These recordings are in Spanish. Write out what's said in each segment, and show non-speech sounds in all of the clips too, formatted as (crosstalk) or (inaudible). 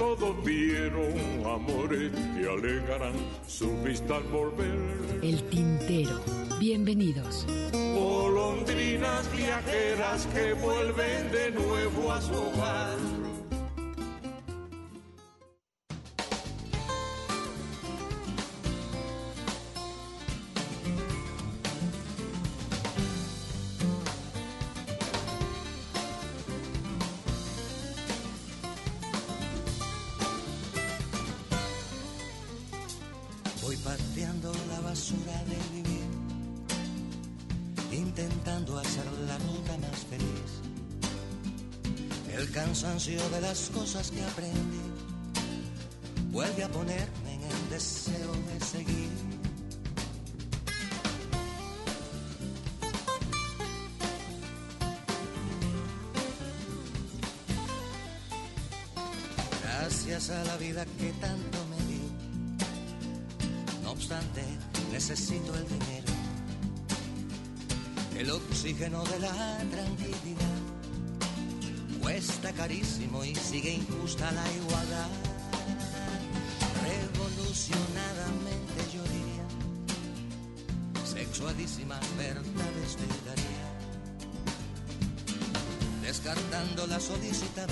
Todos vieron amores y alegarán su vista al volver. El tintero. Bienvenidos. Golondrinas viajeras que vuelven de nuevo a su hogar. Oxígeno de la tranquilidad. Cuesta carísimo y sigue injusta la igualdad. Revolucionadamente yo diría, sexualísimas verdades te daría. Descartando la solícita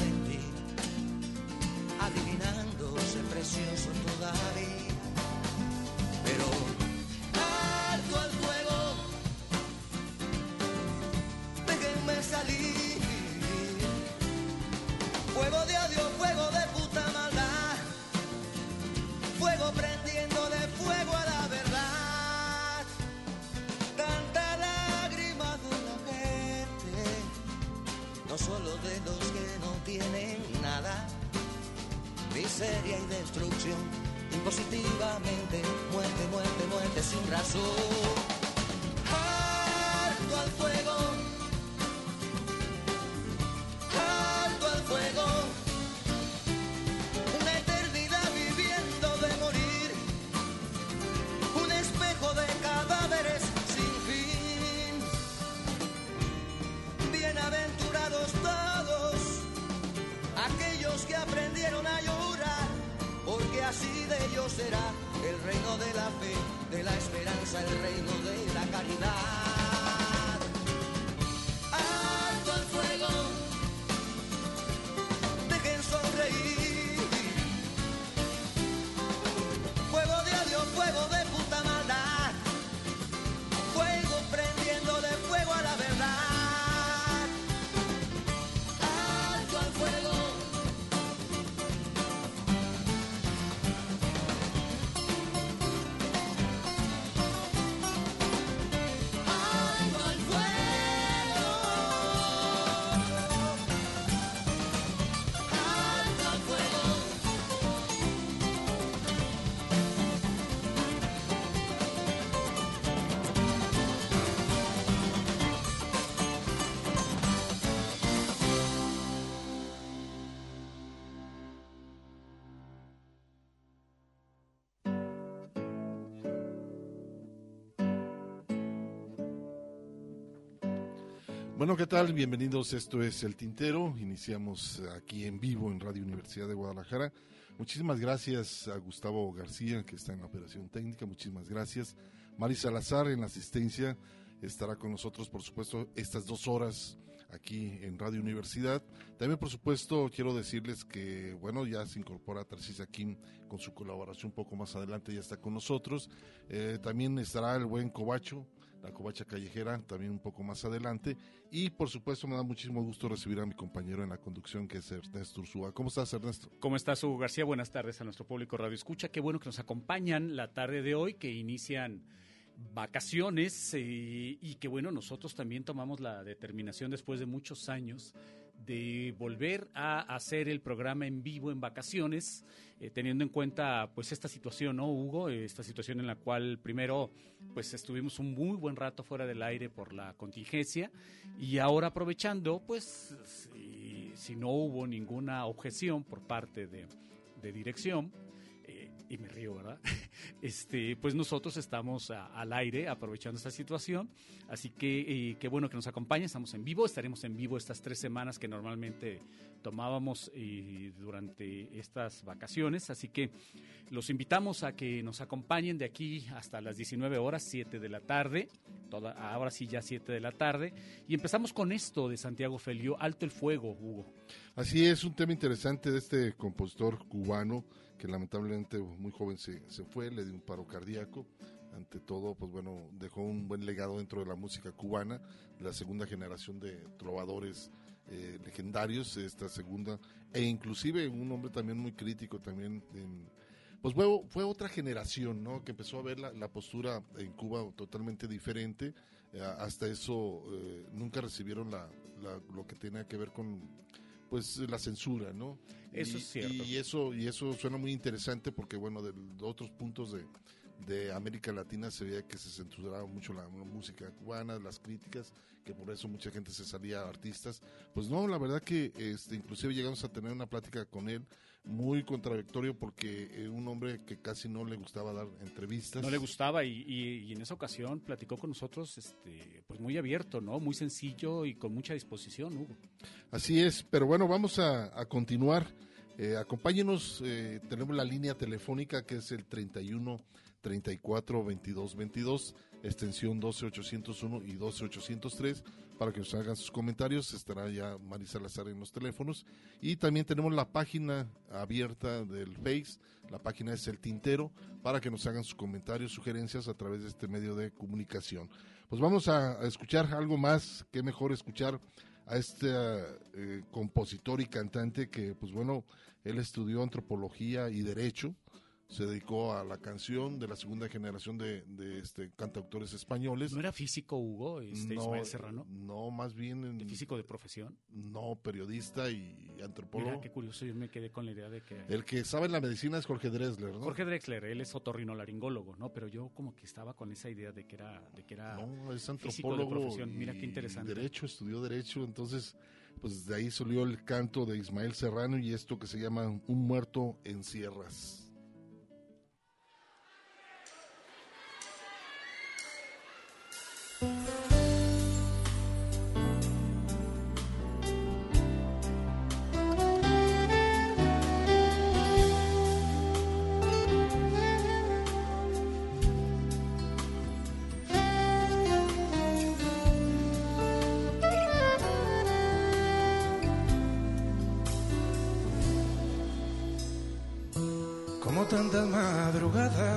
Bueno, ¿qué tal? Bienvenidos. Esto es El Tintero. Iniciamos aquí en vivo en Radio Universidad de Guadalajara. Muchísimas gracias a Gustavo García, que está en la operación técnica. Muchísimas gracias. Mari Salazar en la asistencia estará con nosotros, por supuesto, estas dos horas aquí en Radio Universidad. También, por supuesto, quiero decirles que, bueno, ya se incorpora Tarcís Kim con su colaboración un poco más adelante, ya está con nosotros. Eh, también estará el buen Cobacho, la Covacha Callejera, también un poco más adelante. Y, por supuesto, me da muchísimo gusto recibir a mi compañero en la conducción, que es Ernesto Ursúa. ¿Cómo estás, Ernesto? ¿Cómo estás, Hugo García? Buenas tardes a nuestro público Radio Escucha. Qué bueno que nos acompañan la tarde de hoy, que inician vacaciones eh, y que bueno, nosotros también tomamos la determinación después de muchos años de volver a hacer el programa en vivo en vacaciones, eh, teniendo en cuenta pues esta situación, ¿no, Hugo? Esta situación en la cual primero pues estuvimos un muy buen rato fuera del aire por la contingencia y ahora aprovechando pues si, si no hubo ninguna objeción por parte de, de dirección, y me río, ¿verdad? (laughs) Este, pues nosotros estamos a- al aire aprovechando esta situación, así que eh, qué bueno que nos acompañen, estamos en vivo, estaremos en vivo estas tres semanas que normalmente tomábamos eh, durante estas vacaciones, así que los invitamos a que nos acompañen de aquí hasta las 19 horas, 7 de la tarde, toda, ahora sí ya 7 de la tarde, y empezamos con esto de Santiago Felio, Alto el Fuego, Hugo. Así es, un tema interesante de este compositor cubano que lamentablemente muy joven se, se fue, le dio un paro cardíaco. Ante todo, pues bueno, dejó un buen legado dentro de la música cubana, la segunda generación de trovadores eh, legendarios, esta segunda, e inclusive un hombre también muy crítico también en, pues fue, fue otra generación, ¿no? Que empezó a ver la, la postura en Cuba totalmente diferente. Eh, hasta eso eh, nunca recibieron la, la- lo que tenía que ver con pues la censura, ¿no? Eso Y- es cierto. Y eso, y eso suena muy interesante porque, bueno, de, de otros puntos de, de América Latina se veía que se censuraba mucho la, música cubana, las críticas, que por eso mucha gente se salía artistas. Pues no, la verdad que este, inclusive llegamos a tener una plática con él muy contradictorio porque eh, un hombre que casi no le gustaba dar entrevistas. No le gustaba y, y- y en esa ocasión platicó con nosotros este, pues muy abierto, ¿no? Muy sencillo y con mucha disposición, Hugo. Así es, pero bueno, vamos a, a continuar. Eh, acompáñenos, eh, tenemos la línea telefónica que es el 31 34 22 22, extensión 12 801 y 12 803, para que nos hagan sus comentarios. Estará ya Marisa Salazar en los teléfonos. Y también tenemos la página abierta del Face, la página es El Tintero, para que nos hagan sus comentarios, sugerencias a través de este medio de comunicación. Pues vamos a, a escuchar algo más, qué mejor escuchar a este eh, compositor y cantante que, pues bueno, él estudió antropología y derecho, se dedicó a la canción de la segunda generación de, de, este, cantautores españoles. ¿No era físico, Hugo, este, Ismael Serrano? No, más bien... En, ¿De físico de profesión? No, periodista y antropólogo. Mira, qué curioso, yo me quedé con la idea de que... El que sabe la medicina es Jorge Drexler, ¿no? Jorge Drexler, él es otorrinolaringólogo, ¿no? Pero yo como que estaba con esa idea de que era... De que era no, es físico de antropólogo. profesión. Mira qué interesante. Derecho, estudió Derecho, entonces, pues de ahí salió el canto de Ismael Serrano y esto que se llama Un muerto en sierras.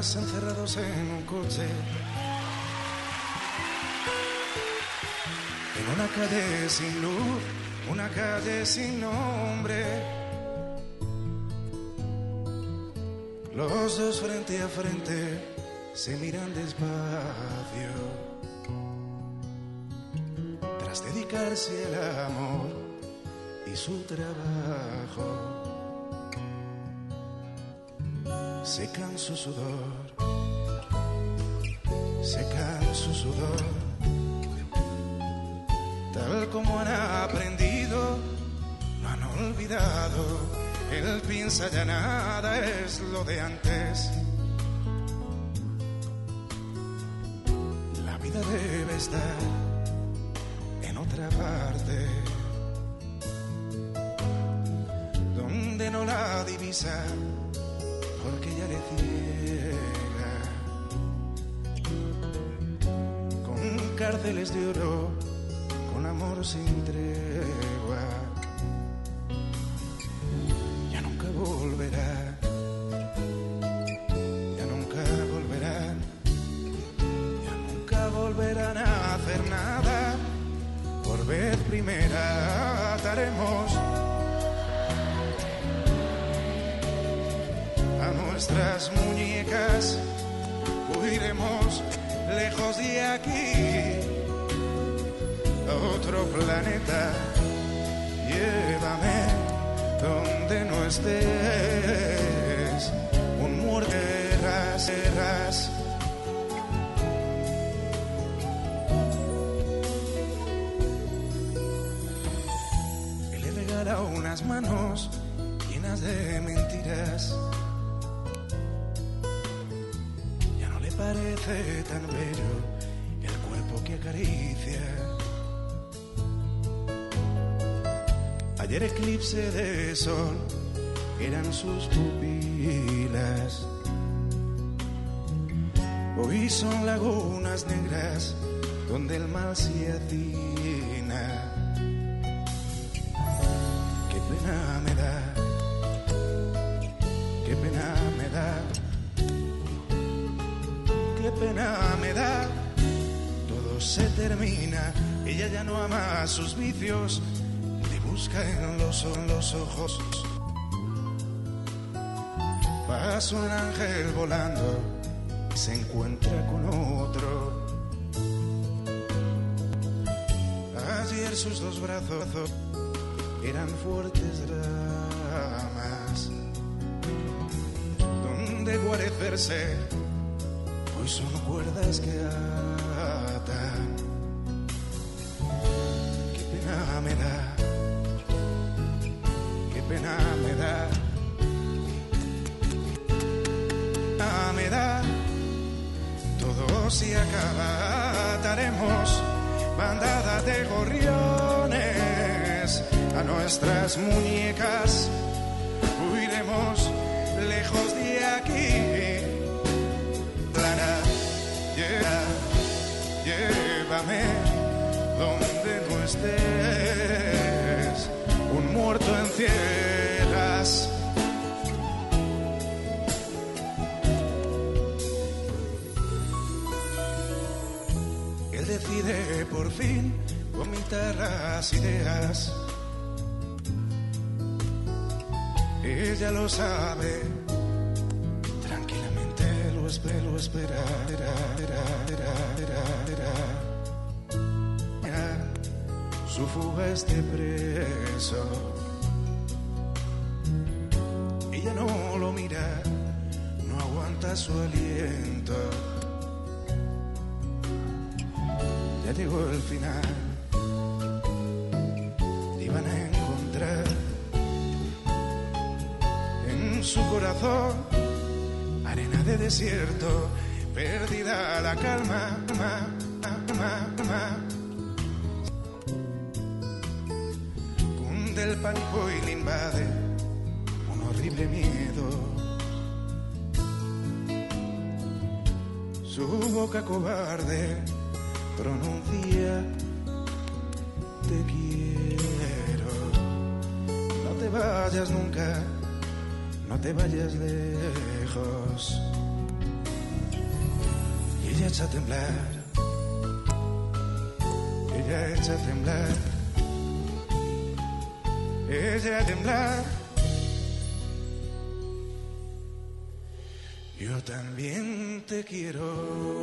Encerrados en un coche. En una calle sin luz, una calle sin nombre. Los dos frente a frente se miran despacio. Tras dedicarse al amor y su trabajo secan su sudor, secan su sudor, tal como han aprendido, no han olvidado, él piensa ya nada es lo de antes. La vida debe estar en otra parte, donde no la divisa con cárceles de oro, con amor sin tregua. Regala unas manos llenas de mentiras. Ya no le parece tan bello el cuerpo que acaricia. Ayer eclipse de sol eran sus pupilas. Hoy son lagunas negras donde el mal se hacina. Sus vicios, le busca en los, los ojos. Pasa un ángel volando y se encuentra con otro. Ayer sus dos brazos eran fuertes ramas donde guarecerse hoy son cuerdas que atan. Ella lo sabe, tranquilamente lo espera, lo espera. era, era, era, era, Su fuga es de preso. Ella no lo mira, no aguanta su aliento. Ya llegó el final. Arena de desierto, perdida la calma. ma, ma, ma. Cunde el pánico y le invade un horrible miedo. Su boca cobarde te vayas lejos. Y ella echa a temblar, ella echa a temblar, ella a temblar. Yo también te quiero.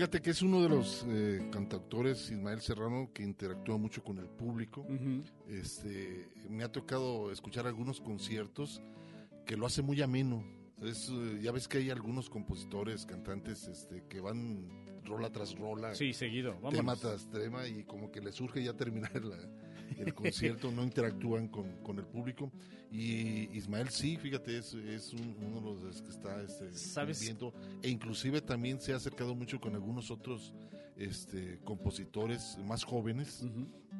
Fíjate que es uno de los eh, cantautores, Ismael Serrano, que interactúa mucho con el público. Este, me ha tocado escuchar algunos conciertos que lo hace muy ameno. Es, eh, ya ves que hay algunos compositores, cantantes, este, que van rola tras rola, Sí, seguido. tema tras tema y como que les surge ya terminar la- el concierto, no interactúan con, con el público. Y Ismael sí, fíjate, es, es un- uno de los que está este, ¿Sabes? viendo e inclusive también se ha acercado mucho con algunos otros este, compositores más jóvenes,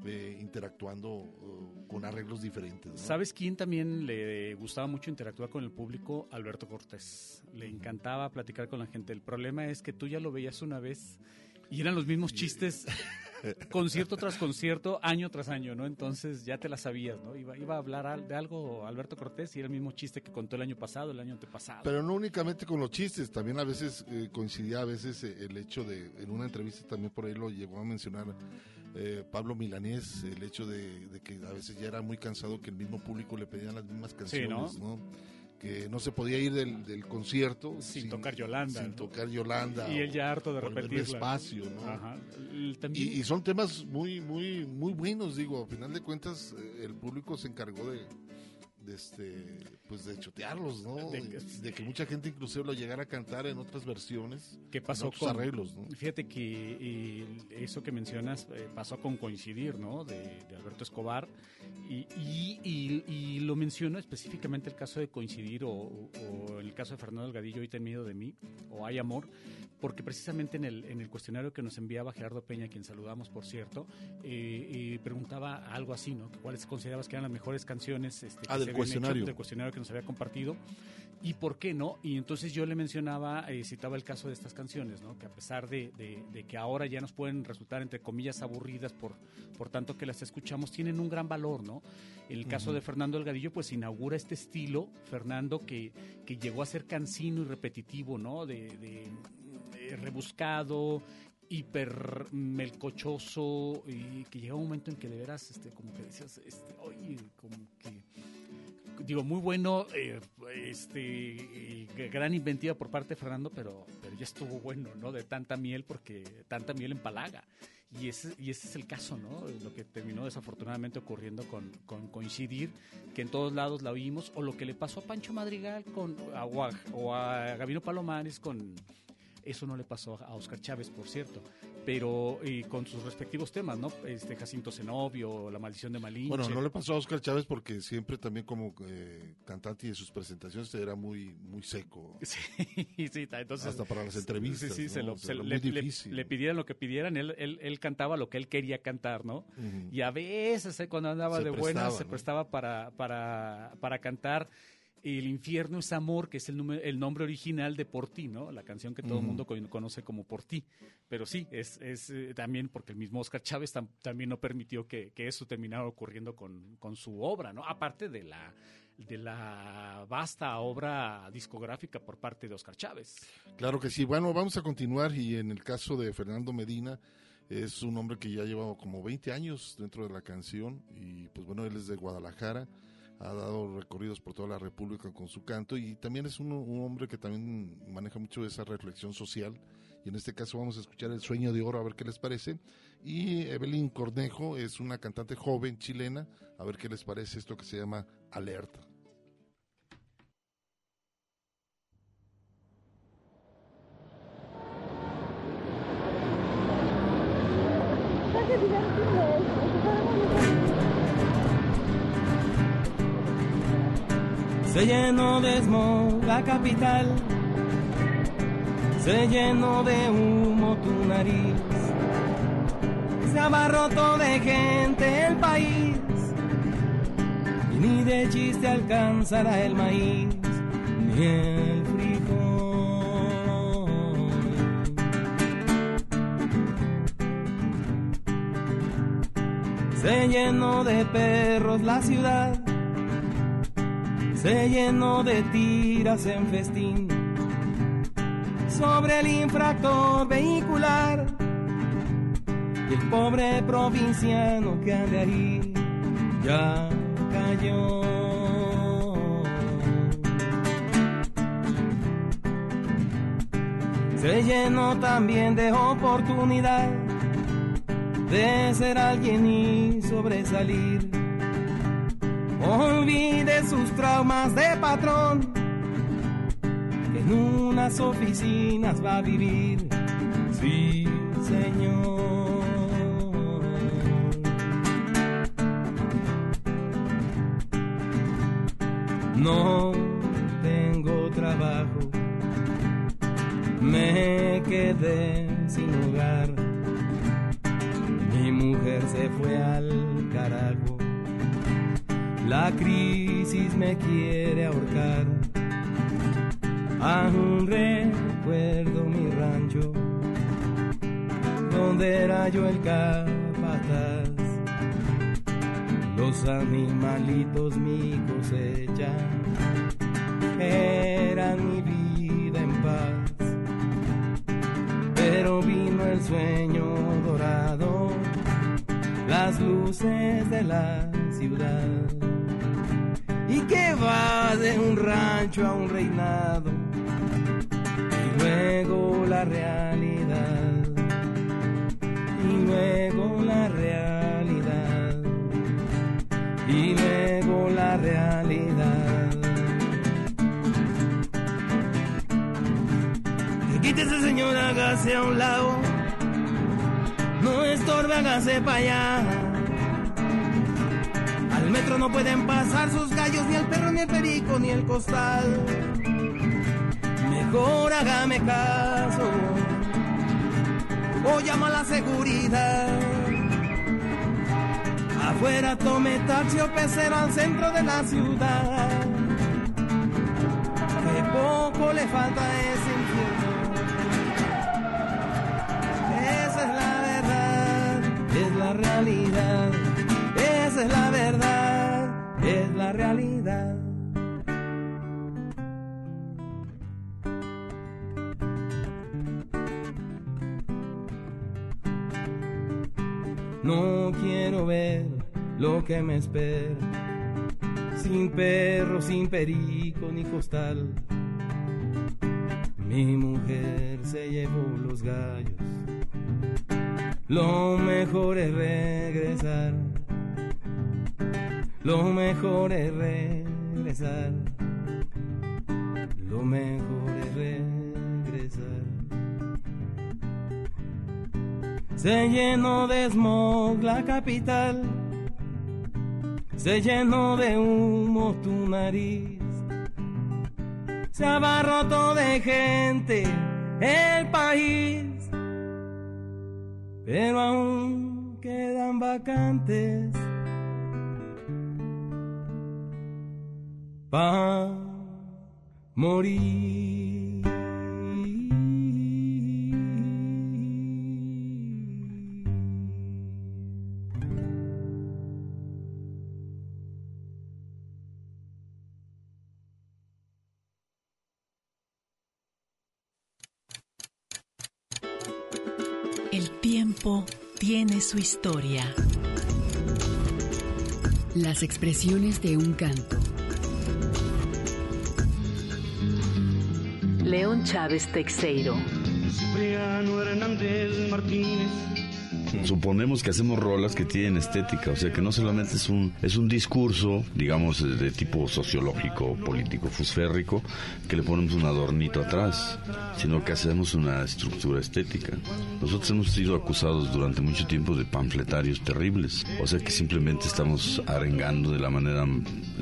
eh, interactuando uh, con arreglos diferentes. ¿no? ¿Sabes quién también le gustaba mucho interactuar con el público? Alberto Cortés. Le encantaba platicar con la gente. El problema es que tú ya lo veías una vez y eran los mismos chistes, (laughs) concierto tras concierto, año tras año, ¿no? Entonces ya te la sabías, ¿no? Iba, iba a hablar de algo Alberto Cortés y era el mismo chiste que contó el año pasado, el año antepasado. Pero no únicamente con los chistes, también a veces eh, coincidía a veces eh, el hecho de, en una entrevista también por ahí lo llegó a mencionar eh, Pablo Milanés, el hecho de, de que a veces ya era muy cansado que el mismo público le pedían las mismas canciones, ¿no? Que no se podía ir del, del concierto Sin tocar Yolanda, Sin ¿no? tocar Yolanda. y él ya harto de repetirla. despacio, ¿no? Ajá. Y, y son temas muy, muy, muy buenos, digo, a final de cuentas eh, el público se encargó de, de este, pues de chotearlos, ¿no? De De, que- que mucha gente inclusive lo llegara a cantar en otras versiones, ¿Qué pasó en otros con arreglos, ¿no? Fíjate que eso que mencionas eh, pasó con coincidir, ¿no? De, de Alberto Escobar. Y, y- y- y lo menciono específicamente el caso de coincidir o, o el caso de Fernando Delgadillo, hoy ten miedo de mí, o hay amor, porque precisamente en el, en el cuestionario que nos enviaba Gerardo Peña, quien saludamos por cierto, eh, eh, preguntaba algo así, ¿no? Que ¿Cuáles considerabas que eran las mejores canciones este, que Ah, del habían cuestionario. hecho, del cuestionario que nos había compartido? ¿Y por qué no? Y entonces yo le mencionaba, eh, citaba el caso de estas canciones, ¿no? Que a pesar de, de- de que ahora ya nos pueden resultar, entre comillas, aburridas por, por tanto que las escuchamos, tienen un gran valor, ¿no? El caso de Fernando Delgadillo, pues inaugura este estilo, Fernando, que, que llegó a ser cansino y repetitivo, ¿no? De, de- de rebuscado, hiper melcochoso, y que llega un momento en que de veras, este, como que decías, este, oye, como que digo, muy bueno, eh, este, eh, gran inventiva por parte de Fernando, pero, pero ya estuvo bueno, ¿no? De tanta miel, porque tanta miel empalaga. Y ese, y ese es el caso, ¿no? Lo que terminó desafortunadamente ocurriendo con, Coincidir, que en todos lados la oímos, o lo que le pasó a Pancho Madrigal con, a, o a Gabino Palomares con... Eso no le pasó a Oscar Chávez, por cierto, pero y con sus respectivos temas, ¿no? Este Jacinto Zenobio, La Maldición de Malinche. Bueno, no le pasó a Oscar Chávez porque siempre también como eh, cantante y en sus presentaciones era muy, muy seco. (laughs) Sí, sí, entonces. Hasta para las entrevistas, Sí, sí, se ¿no? lo- O sea, se era le, pidieran lo que pidieran, él, él, él cantaba lo que él quería cantar, ¿no? Y a veces eh, cuando andaba Se de buenas se prestaba para, para, para cantar El infierno es amor, que es el, nume- el nombre original de Por ti, ¿no? La canción que todo el mundo co- conoce como Por ti. Pero sí, es, es eh, también porque el mismo Oscar Chávez tam- también no permitió que, que eso terminara ocurriendo con, con su obra, ¿no? Aparte de la de la vasta obra discográfica por parte de Oscar Chávez. Claro que sí. Bueno, vamos a continuar y en el caso de Fernando Medina es un hombre que ya lleva como 20 años dentro de la canción y pues bueno, él es de Guadalajara, ha dado recorridos por toda la República con su canto y también es un, hombre que también maneja mucho esa reflexión social y en este caso vamos a escuchar El Sueño de Oro a ver qué les parece y Evelyn Cornejo es una cantante joven chilena, a ver qué les parece esto que se llama Alerta. Se llenó de smog la capital, se llenó de humo tu nariz, se abarrotó de gente el país, y ni de chiste alcanzará el maíz, ni el frijol. Se llenó de perros la ciudad, se llenó de tiras en festín sobre el infractor vehicular y el pobre provinciano que ande ahí ya cayó. se llenó también de oportunidad de ser alguien y sobresalir. Olvide sus traumas de patrón, que en unas oficinas va a vivir. Sí, señor. No tengo trabajo, me quedé sin hogar. Mi mujer se fue al carajo, la crisis me quiere ahorcar. Aún recuerdo mi rancho, donde era yo el capataz los animalitos mi cosecha eran mi vida en paz. Pero vino el sueño dorado, las luces de la ciudad. Y que va de un rancho a un reinado, y luego la realidad, y luego la realidad y luego la realidad. Quítese señora, hágase a un lado, no estorbe, hágase para allá. Al metro no pueden pasar sus ni el perro, ni el perico, ni el costal. Mejor hágame caso, o llama a la seguridad. Afuera tome taxi o pecero al centro de la ciudad. Que poco le falta ese infierno. Esa es la verdad, es la realidad. Esa es la verdad, es la realidad. No quiero ver lo que me espera, sin perro, sin perico ni costal. Mi mujer se llevó los gallos, lo mejor es regresar, lo mejor es regresar, lo mejor es regresar. Se llenó de smog la capital, se llenó de humo tu nariz, se abarrotó de gente el país, pero aún quedan vacantes para morir. El tiempo tiene su historia. Las expresiones de un canto. León Chávez Texeiro. Cipriano Hernández Martínez. Suponemos que hacemos rolas que tienen estética, o sea que no solamente es un, es un discurso, digamos, de tipo sociológico, político, fusférrico, que le ponemos un adornito atrás, sino que hacemos una estructura estética. Nosotros hemos sido acusados durante mucho tiempo de panfletarios terribles, o sea que simplemente estamos arengando de la manera,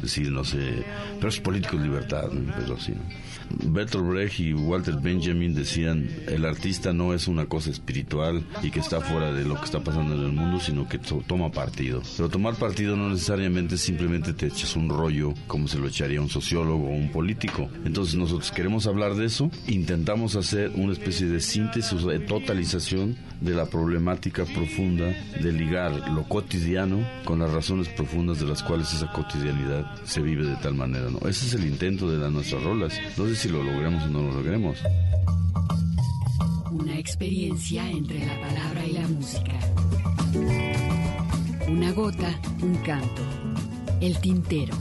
decir, no sé, pero es político de libertad, pero así, ¿no? Bertolt Brecht y Walter Benjamin decían, el artista no es una cosa espiritual y que está fuera de lo que está pasando en el mundo, sino que to toma partido. Pero tomar partido no necesariamente simplemente te echas un rollo como se lo echaría un sociólogo o un político. Entonces nosotros queremos hablar de eso, intentamos hacer una especie de síntesis, de totalización de la problemática profunda de ligar lo cotidiano con las razones profundas de las cuales esa cotidianidad se vive de tal manera. ¿no? Ese es el intento de las nuestras rolas. Sé si lo logremos o no lo logremos. Una experiencia entre la palabra y la música. Una gota, un canto. El tintero.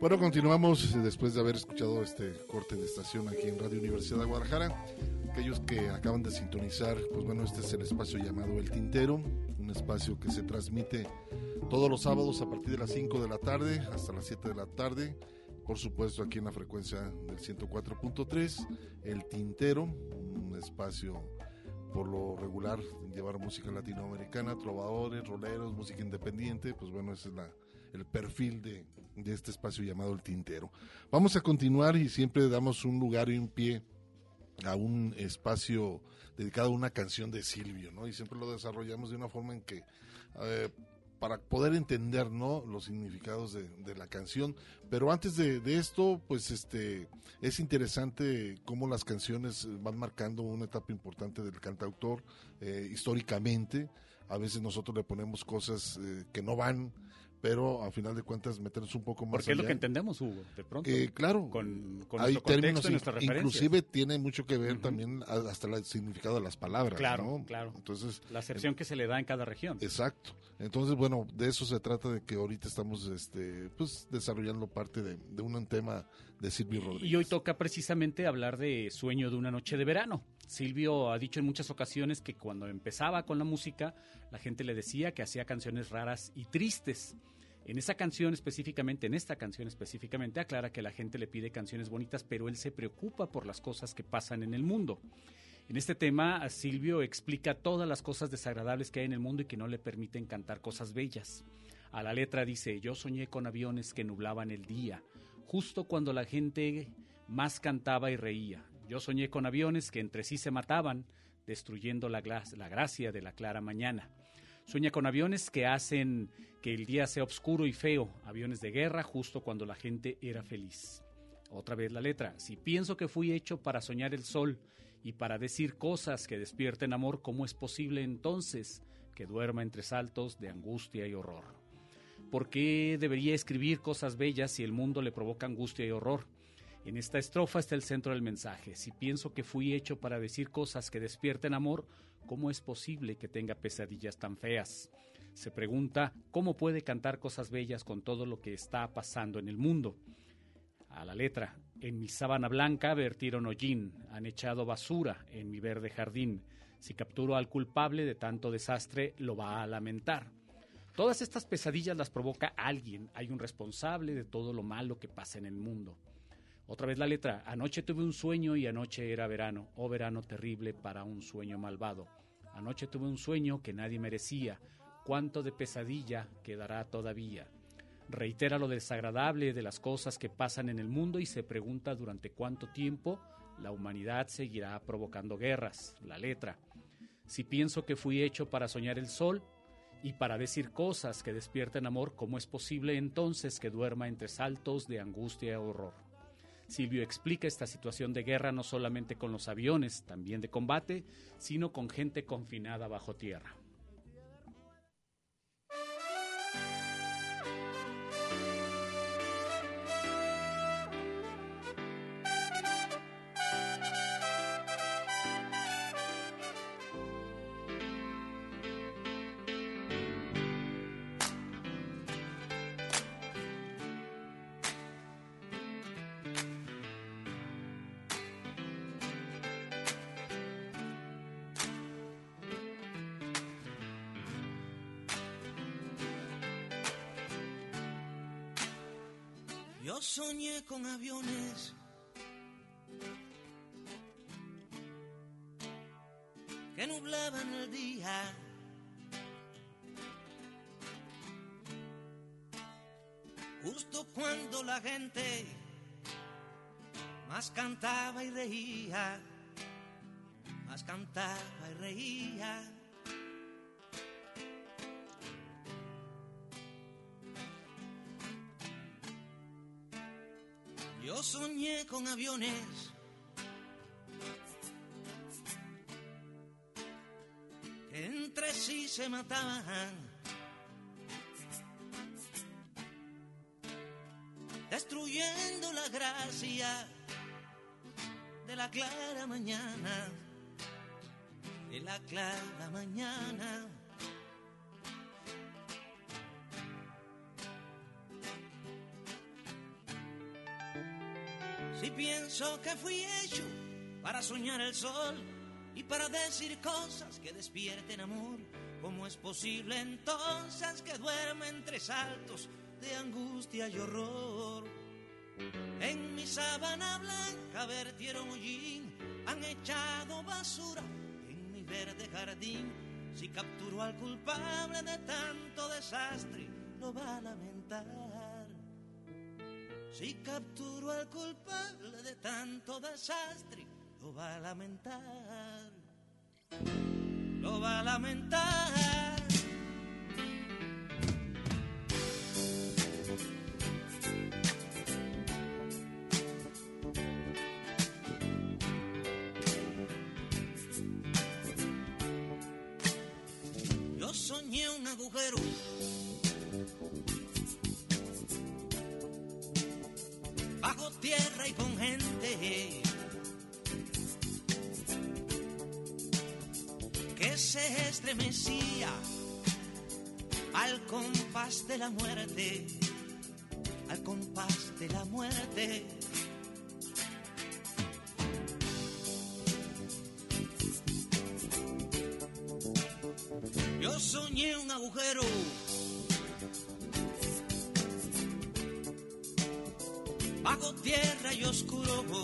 Bueno, continuamos después de haber escuchado este corte de estación aquí en Radio Universidad de Guadalajara. Aquellos que acaban de sintonizar, pues bueno, este es el espacio llamado El Tintero, un espacio que se transmite todos los sábados a partir de las 5 de la tarde hasta las 7 de la tarde. Por supuesto, aquí en la frecuencia del 104.3, El Tintero, un espacio por lo regular llevar música latinoamericana, trovadores, roleros, música independiente, pues bueno, ese es la, el perfil de, de este espacio llamado El Tintero. Vamos a continuar y siempre damos un lugar y un pie a un espacio dedicado a una canción de Silvio, ¿no? Y siempre lo desarrollamos de una forma en que eh, para poder entender, ¿no? Los significados de, de la canción. Pero antes de, de, esto, pues este es interesante cómo las canciones van marcando una etapa importante del cantautor eh, históricamente. A veces nosotros le ponemos cosas eh, que no van pero a final de cuentas meternos un poco más Porque allá. es lo que entendemos, Hugo, de pronto. Eh, claro. Con, con hay términos, contexto referencias. inclusive tiene mucho que ver uh -huh. también hasta el significado de las palabras. Claro, ¿no? claro. Entonces, la acepción eh, que se le da en cada región. Exacto. Entonces, bueno, de eso se trata de que ahorita estamos este, pues, desarrollando parte de, de un tema de Silvio Rodríguez. Y hoy toca precisamente hablar de Sueño de una noche de verano. Silvio ha dicho en muchas ocasiones que cuando empezaba con la música, la gente le decía que hacía canciones raras y tristes. En esa canción específicamente, en esta canción específicamente, aclara que la gente le pide canciones bonitas, pero él se preocupa por las cosas que pasan en el mundo. En este tema, Silvio explica todas las cosas desagradables que hay en el mundo y que no le permiten cantar cosas bellas. A la letra dice, yo soñé con aviones que nublaban el día, justo cuando la gente más cantaba y reía. Yo soñé con aviones que entre sí se mataban, destruyendo la, la gracia de la clara mañana. Sueña con aviones que hacen que el día sea oscuro y feo, aviones de guerra justo cuando la gente era feliz. Otra vez la letra, si pienso que fui hecho para soñar el sol y para decir cosas que despierten amor, ¿cómo es posible entonces que duerma entre saltos de angustia y horror? ¿Por qué debería escribir cosas bellas si el mundo le provoca angustia y horror? En esta estrofa está el centro del mensaje. Si pienso que fui hecho para decir cosas que despierten amor, ¿cómo es posible que tenga pesadillas tan feas? Se pregunta cómo puede cantar cosas bellas con todo lo que está pasando en el mundo. A la letra, en mi sábana blanca vertieron hollín, han echado basura en mi verde jardín. Si capturo al culpable de tanto desastre, lo va a lamentar. Todas estas pesadillas las provoca alguien, hay un responsable de todo lo malo que pasa en el mundo. Otra vez la letra, anoche tuve un sueño y anoche era verano, oh verano terrible para un sueño malvado. Anoche tuve un sueño que nadie merecía, cuánto de pesadilla quedará todavía. Reitera lo desagradable de las cosas que pasan en el mundo y se pregunta durante cuánto tiempo la humanidad seguirá provocando guerras, la letra. Si pienso que fui hecho para soñar el sol, y para decir cosas que despierten amor, ¿cómo es posible entonces que duerma entre saltos de angustia y horror? Silvio explica esta situación de guerra no solamente con los aviones, también de combate, sino con gente confinada bajo tierra. La gente más cantaba y reía, más cantaba y reía. Yo soñé con aviones que entre sí se mataban, gracia de la clara mañana, de la clara mañana. Si pienso que fui hecho para soñar el sol y para decir cosas que despierten amor, ¿cómo es posible entonces que duerma entre saltos de angustia y horror? Sábana blanca vertieron hollín, han echado basura en mi verde jardín. Si capturo al culpable de tanto desastre, lo va a lamentar. Si capturo al culpable de tanto desastre, lo va a lamentar. Lo va a lamentar. Agujero bajo tierra y con gente que se estremecía al compás de la muerte, al compás de la muerte. Soñé un agujero bajo tierra y oscuro.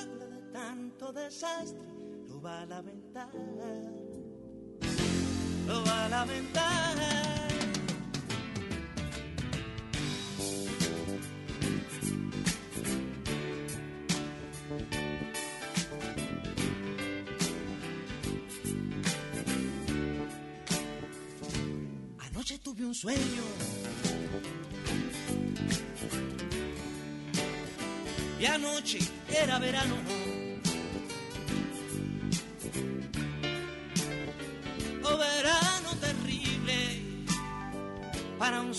desastre lo va a lamentar. Lo va a lamentar. Anoche tuve un sueño. Y anoche era verano.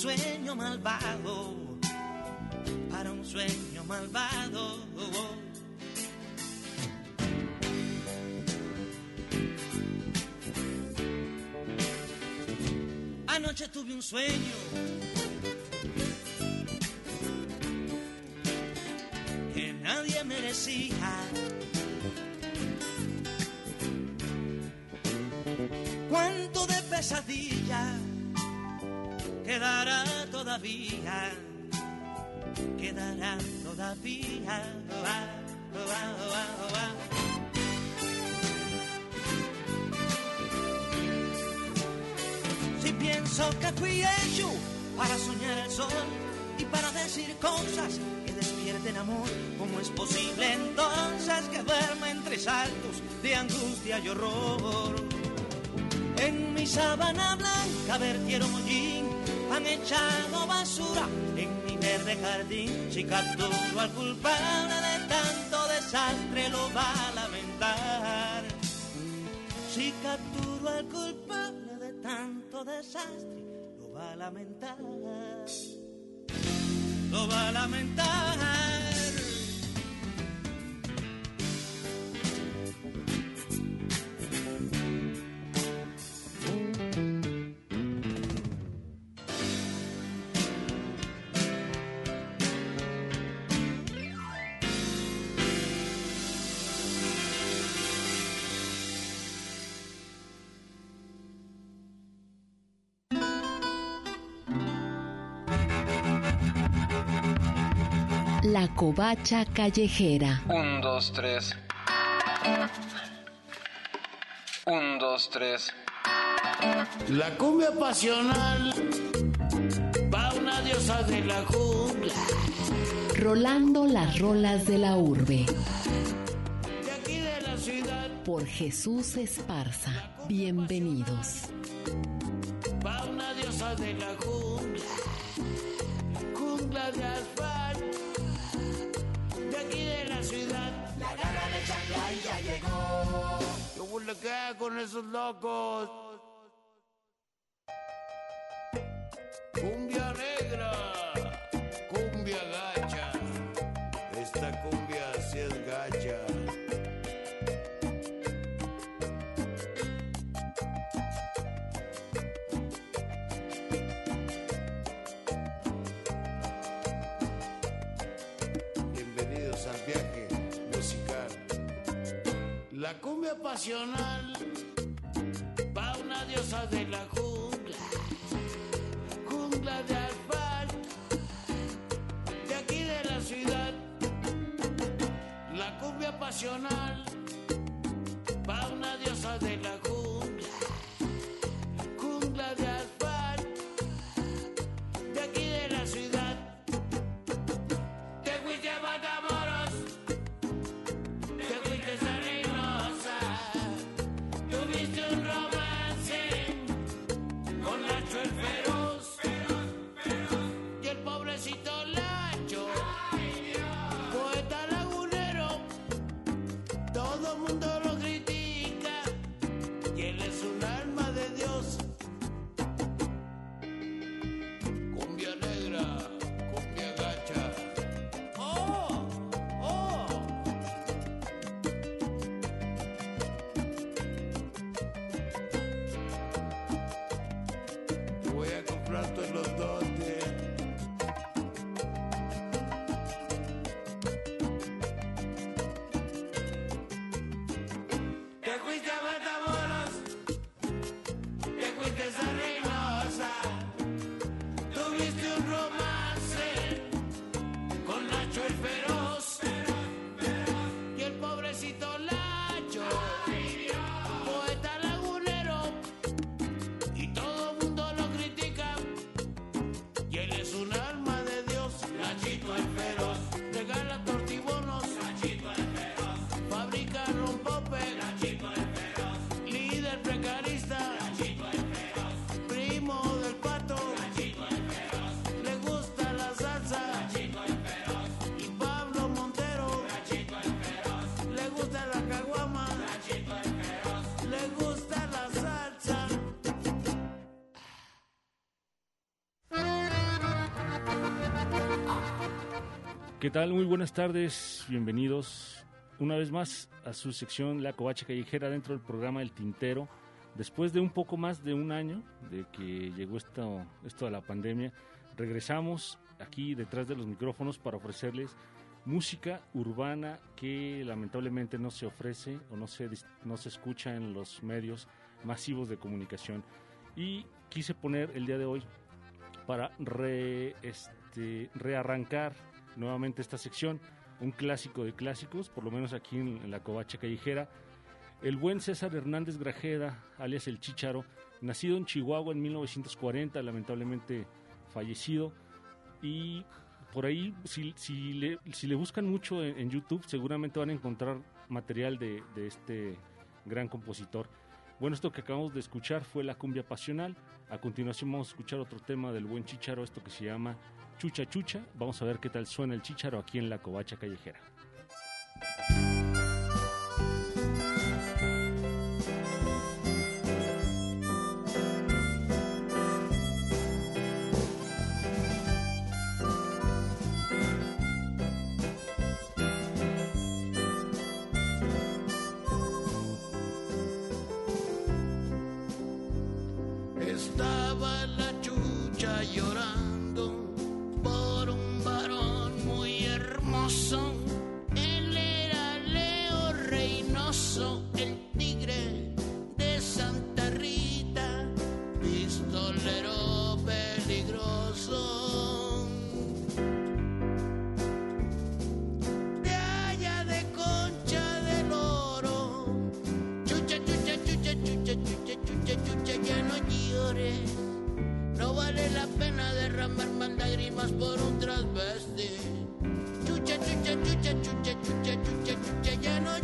Sueño malvado, para un sueño malvado. Anoche tuve un sueño. Que nadie merecía. Cuánto de pesadilla quedará todavía. Quedará todavía. Si pienso que fui hecho para soñar el sol y para decir cosas que despierten amor, ¿cómo es posible entonces que duerma entre saltos de angustia y horror? En mi sábana blanca vertieron hollín, han echado basura en mi verde jardín. Si capturo al culpable de tanto desastre lo va a lamentar. Si capturo al culpable de tanto desastre, lo va a lamentar. Lo va a lamentar. La covacha callejera. Un, dos, tres. Un, dos, tres. La cumbia pasional va una diosa de la jungla. Rolando las rolas de la urbe. De aquí de la ciudad Por Jesús Esparza. Bienvenidos. va una diosa de la jungla. Jungla de asfalto. Aquí de la ciudad. La garra de Shanghai ya llegó. Yo voy a con esos locos. Cumbia pasional va una diosa de la jungla jungla de asfalto, de aquí de la ciudad. La cumbia pasional va una diosa de la jungla, jungla de asfalto, ¿Qué tal? Muy buenas tardes, bienvenidos una vez más a su sección La Covacha Callejera dentro del programa El Tintero. Después de un poco más de un año de que llegó esto, esto de la pandemia, regresamos aquí detrás de los micrófonos para ofrecerles música urbana que lamentablemente no se ofrece o no se, no se escucha en los medios masivos de comunicación. Y quise poner el día de hoy para re- este, rearrancar nuevamente esta sección, un clásico de clásicos, por lo menos aquí en, la Covacha Callejera. El buen César Hernández Grajeda, alias El Chícharo, nacido en Chihuahua en 1940, lamentablemente fallecido, y por ahí, si, si, le, si le buscan mucho en, en YouTube, seguramente van a encontrar material de, de este gran compositor. Bueno, esto que acabamos de escuchar fue la cumbia pasional. A continuación vamos a escuchar otro tema del buen Chicharo, esto que se llama Chucha Chucha. Vamos a ver qué tal suena el Chicharo aquí en la Covacha Callejera.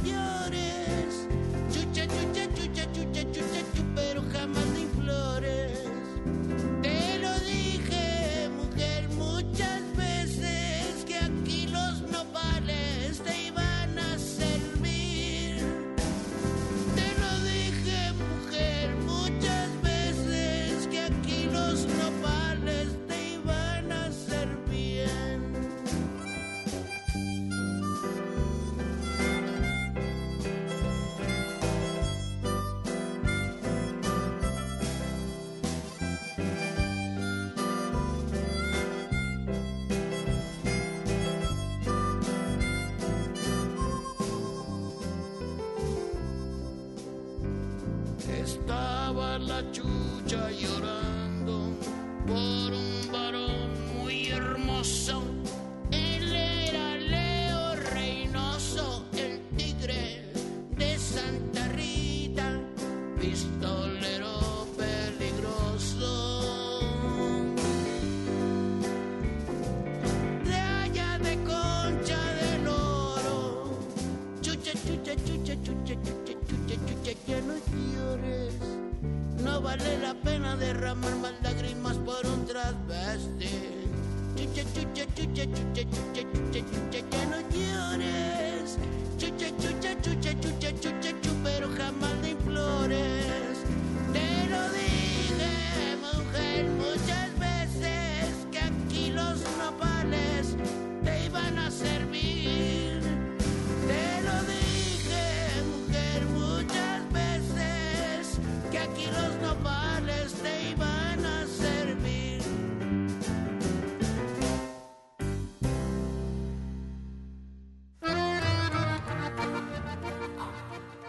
Chucha,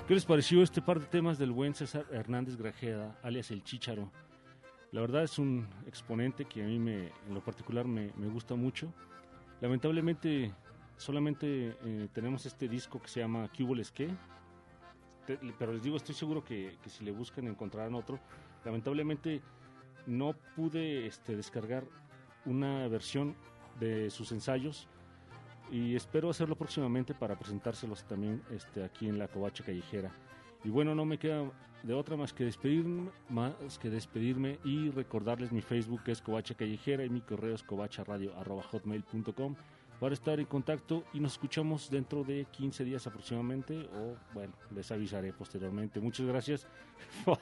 ¿Qué les pareció este par de temas del buen César Hernández Grajeda, alias El Chícharo? La verdad es un exponente que a mí me, en lo particular me, gusta mucho. Lamentablemente solamente eh, tenemos este disco que se llama ¿Qué hubo les qué? Te- pero les digo, estoy seguro que, que si le buscan encontrarán otro. Lamentablemente no pude este, descargar una versión de sus ensayos y espero hacerlo próximamente para presentárselos también este, aquí en la Covacha Callejera. Y bueno, no me queda de otra más que despedirme, más que despedirme y recordarles mi Facebook que es Covacha Callejera y mi correo es covacharadio.hotmail.com para estar en contacto y nos escuchamos dentro de 15 días aproximadamente o bueno, les avisaré posteriormente. Muchas gracias (laughs) por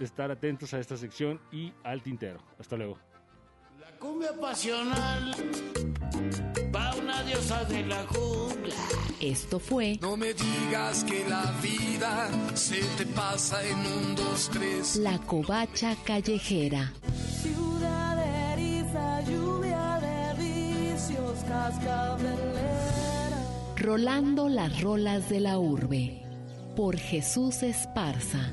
estar atentos a esta sección y al tintero. Hasta luego. La cumbia pasional pa' una diosa de la jungla. Esto fue No me digas que la vida se te pasa en un, dos, tres. La Covacha Callejera. Ciudad eriza, lluvia de vicios, cascabelera. Rolando las rolas de la urbe. Por Jesús Esparza.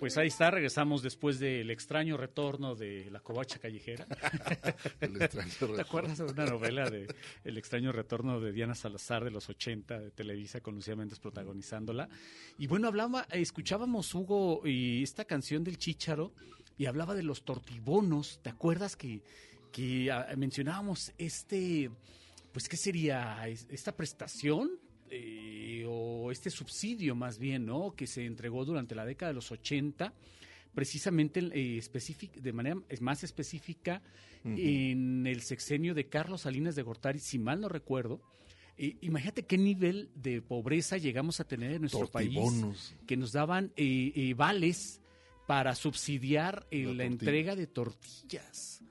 Pues ahí está, regresamos después del extraño retorno de la covacha callejera. (laughs) El extraño ¿Te retorno. acuerdas de una novela de El extraño retorno de Diana Salazar de los 80 de Televisa con Lucía Méndez protagonizándola? Y bueno, hablaba, escuchábamos Hugo y esta canción del Chícharo y hablaba de los tortibonos. ¿Te acuerdas que, que ah, mencionábamos este, pues qué sería Es- esta prestación eh, o este subsidio más bien, ¿no? Que se entregó durante la década de los 80, precisamente eh, de manera más específica en el sexenio de Carlos Salinas de Gortari, si mal no recuerdo. Eh, imagínate qué nivel de pobreza llegamos a tener en nuestro país, Tortibonos. que nos daban eh, eh, vales para subsidiar eh, La la entrega de tortillas.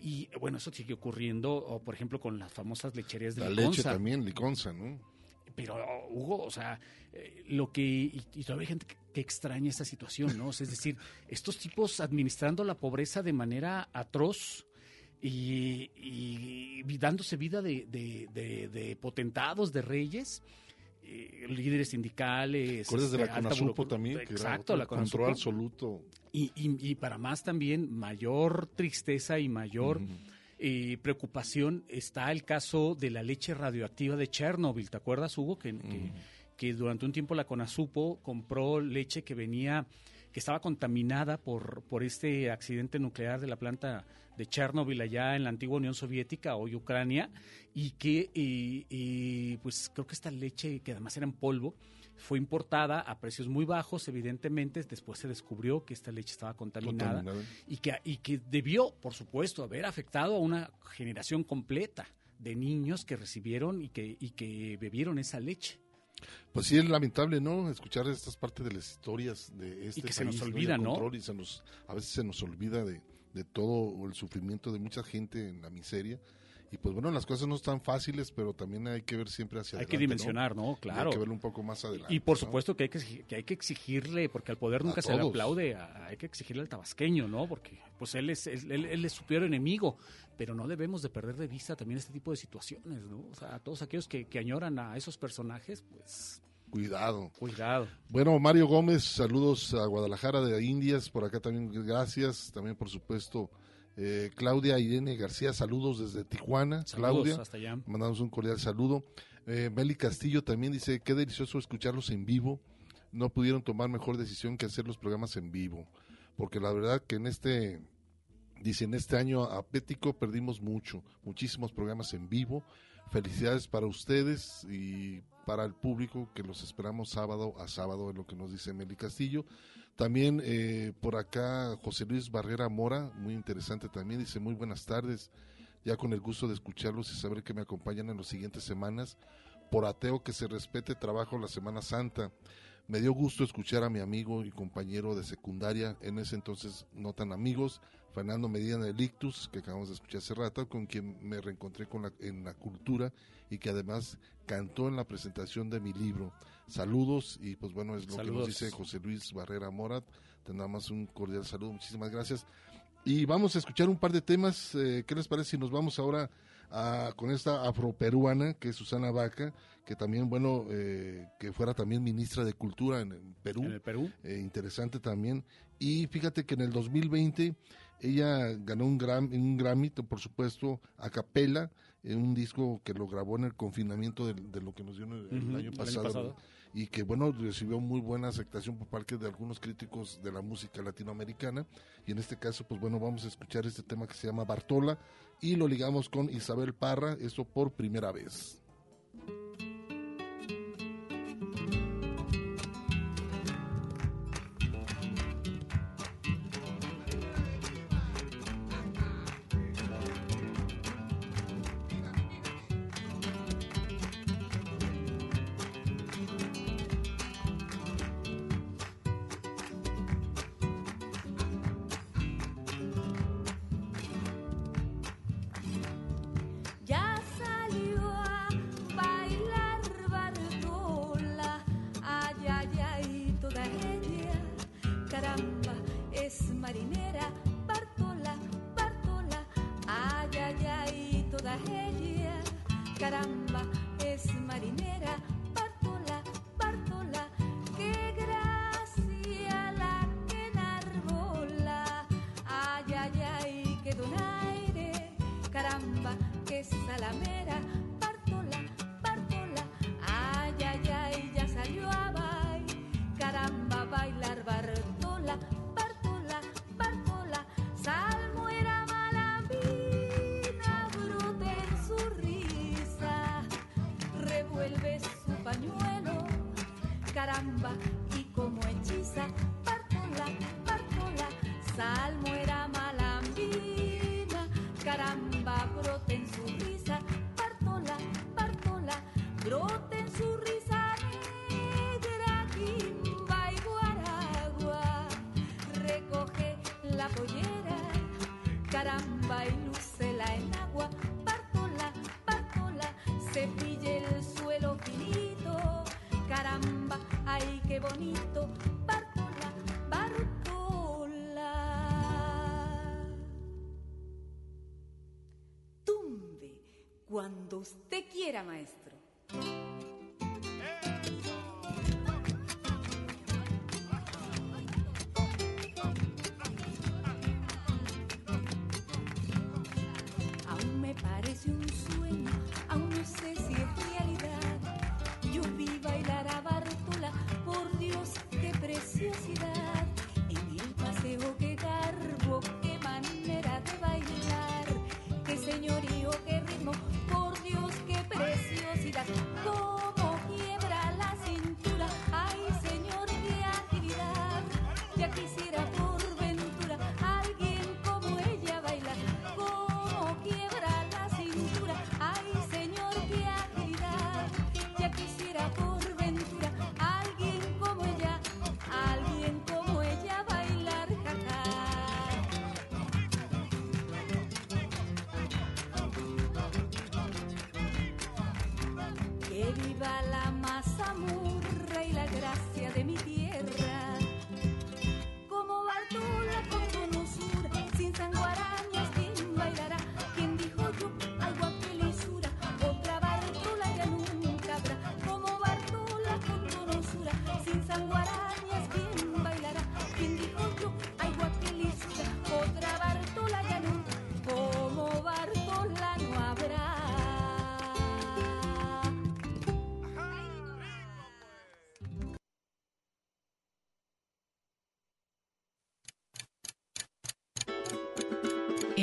Y bueno, eso sigue ocurriendo, o, por ejemplo, con las famosas lecherías de La Liconza. leche también, liconza, ¿no? Pero, Hugo, o sea, eh, lo que. Y, y todavía hay gente que, que extraña esta situación, ¿no? O sea, es decir, estos tipos administrando la pobreza de manera atroz y, y- y dándose vida de, de- de- de potentados, de reyes. eh, líderes sindicales. ¿Recuerdas de la este, CONASUPO también? Que Exacto, la control CONASUPO. absoluto. Y, y- y para más también, mayor tristeza y mayor eh, preocupación está el caso de la leche radioactiva de Chernobyl. ¿Te acuerdas, Hugo? Que, que- que durante un tiempo la CONASUPO compró leche que venía, que estaba contaminada por, por este accidente nuclear de la planta de Chernobyl allá en la antigua Unión Soviética, hoy Ucrania, y que pues creo que esta leche, que además era en polvo, fue importada a precios muy bajos, evidentemente. Después se descubrió que esta leche estaba contaminada, Contaminada. Y, que, y que debió, por supuesto, haber afectado a una generación completa de niños que recibieron y que, y que bebieron esa leche. Pues sí, es lamentable, ¿no? Escuchar estas partes de las historias de este que se nos olvida, Y ¿no? control, y se nos- a veces se nos olvida de, de todo el sufrimiento de mucha gente en la miseria. Y pues bueno, las cosas no están fáciles, pero también hay que ver siempre hacia Hay que adelante. dimensionar, ¿no? Claro. Hay que verlo un poco más adelante. Y por ¿no? supuesto que hay que, exigir- que hay que exigirle, porque al poder nunca se le aplaude, a- hay que exigirle al tabasqueño, ¿no? Porque pues él es, él, él- él es su peor enemigo, pero no debemos de perder de vista también este tipo de situaciones, ¿no? O sea, a todos aquellos que, que añoran a esos personajes, pues Cuidado. cuidado. Bueno, Mario Gómez, saludos a Guadalajara de Indias, por acá también gracias, también por supuesto eh, Claudia Irene García, saludos desde Tijuana, Saludos Claudia, hasta allá. mandamos un cordial saludo. Eh, Meli Castillo también dice, qué delicioso escucharlos en vivo, no pudieron tomar mejor decisión que hacer los programas en vivo, porque la verdad que en este, dice, en este año apético perdimos mucho, muchísimos programas en vivo, felicidades para ustedes y para el público que los esperamos sábado a sábado, es lo que nos dice Meli Castillo. También eh, por acá José Luis Barrera Mora, muy interesante también, dice muy buenas tardes, ya con el gusto de escucharlos y saber que me acompañan en las siguientes semanas. Por ateo que se respete, trabajo la Semana Santa. Me dio gusto escuchar a mi amigo y compañero de secundaria, en ese entonces no tan amigos, Fernando Medina de Lictus, que acabamos de escuchar hace rato, con quien me reencontré con la- en la cultura y que además cantó en la presentación de mi libro. Saludos y pues bueno, es lo que nos dice José Luis Barrera Morat. Te damos un cordial saludo, muchísimas gracias. Y vamos a escuchar un par de temas. eh, ¿Qué les parece si nos vamos ahora a- con esta afroperuana, que es Susana Vaca, que también, bueno, eh, que fuera también ministra de Cultura en, en Perú. En el Perú. Eh, interesante también. Y fíjate que en el 2020 ella ganó un, gram, un Grammy, por supuesto, a capela, en un disco que lo grabó en el confinamiento del- de, lo que nos dio el, año el año pasado. Y que, bueno, recibió muy buena aceptación por parte de algunos críticos de la música latinoamericana. Y en este caso, pues bueno, vamos a escuchar este tema que se llama Bartola y lo ligamos con Isabel Parra, esto por primera vez.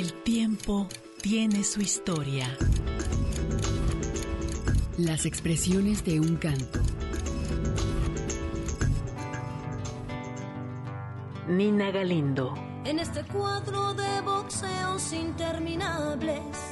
El tiempo tiene su historia. Las expresiones de un canto. Nina Galindo. En este cuadro de boxeos interminables.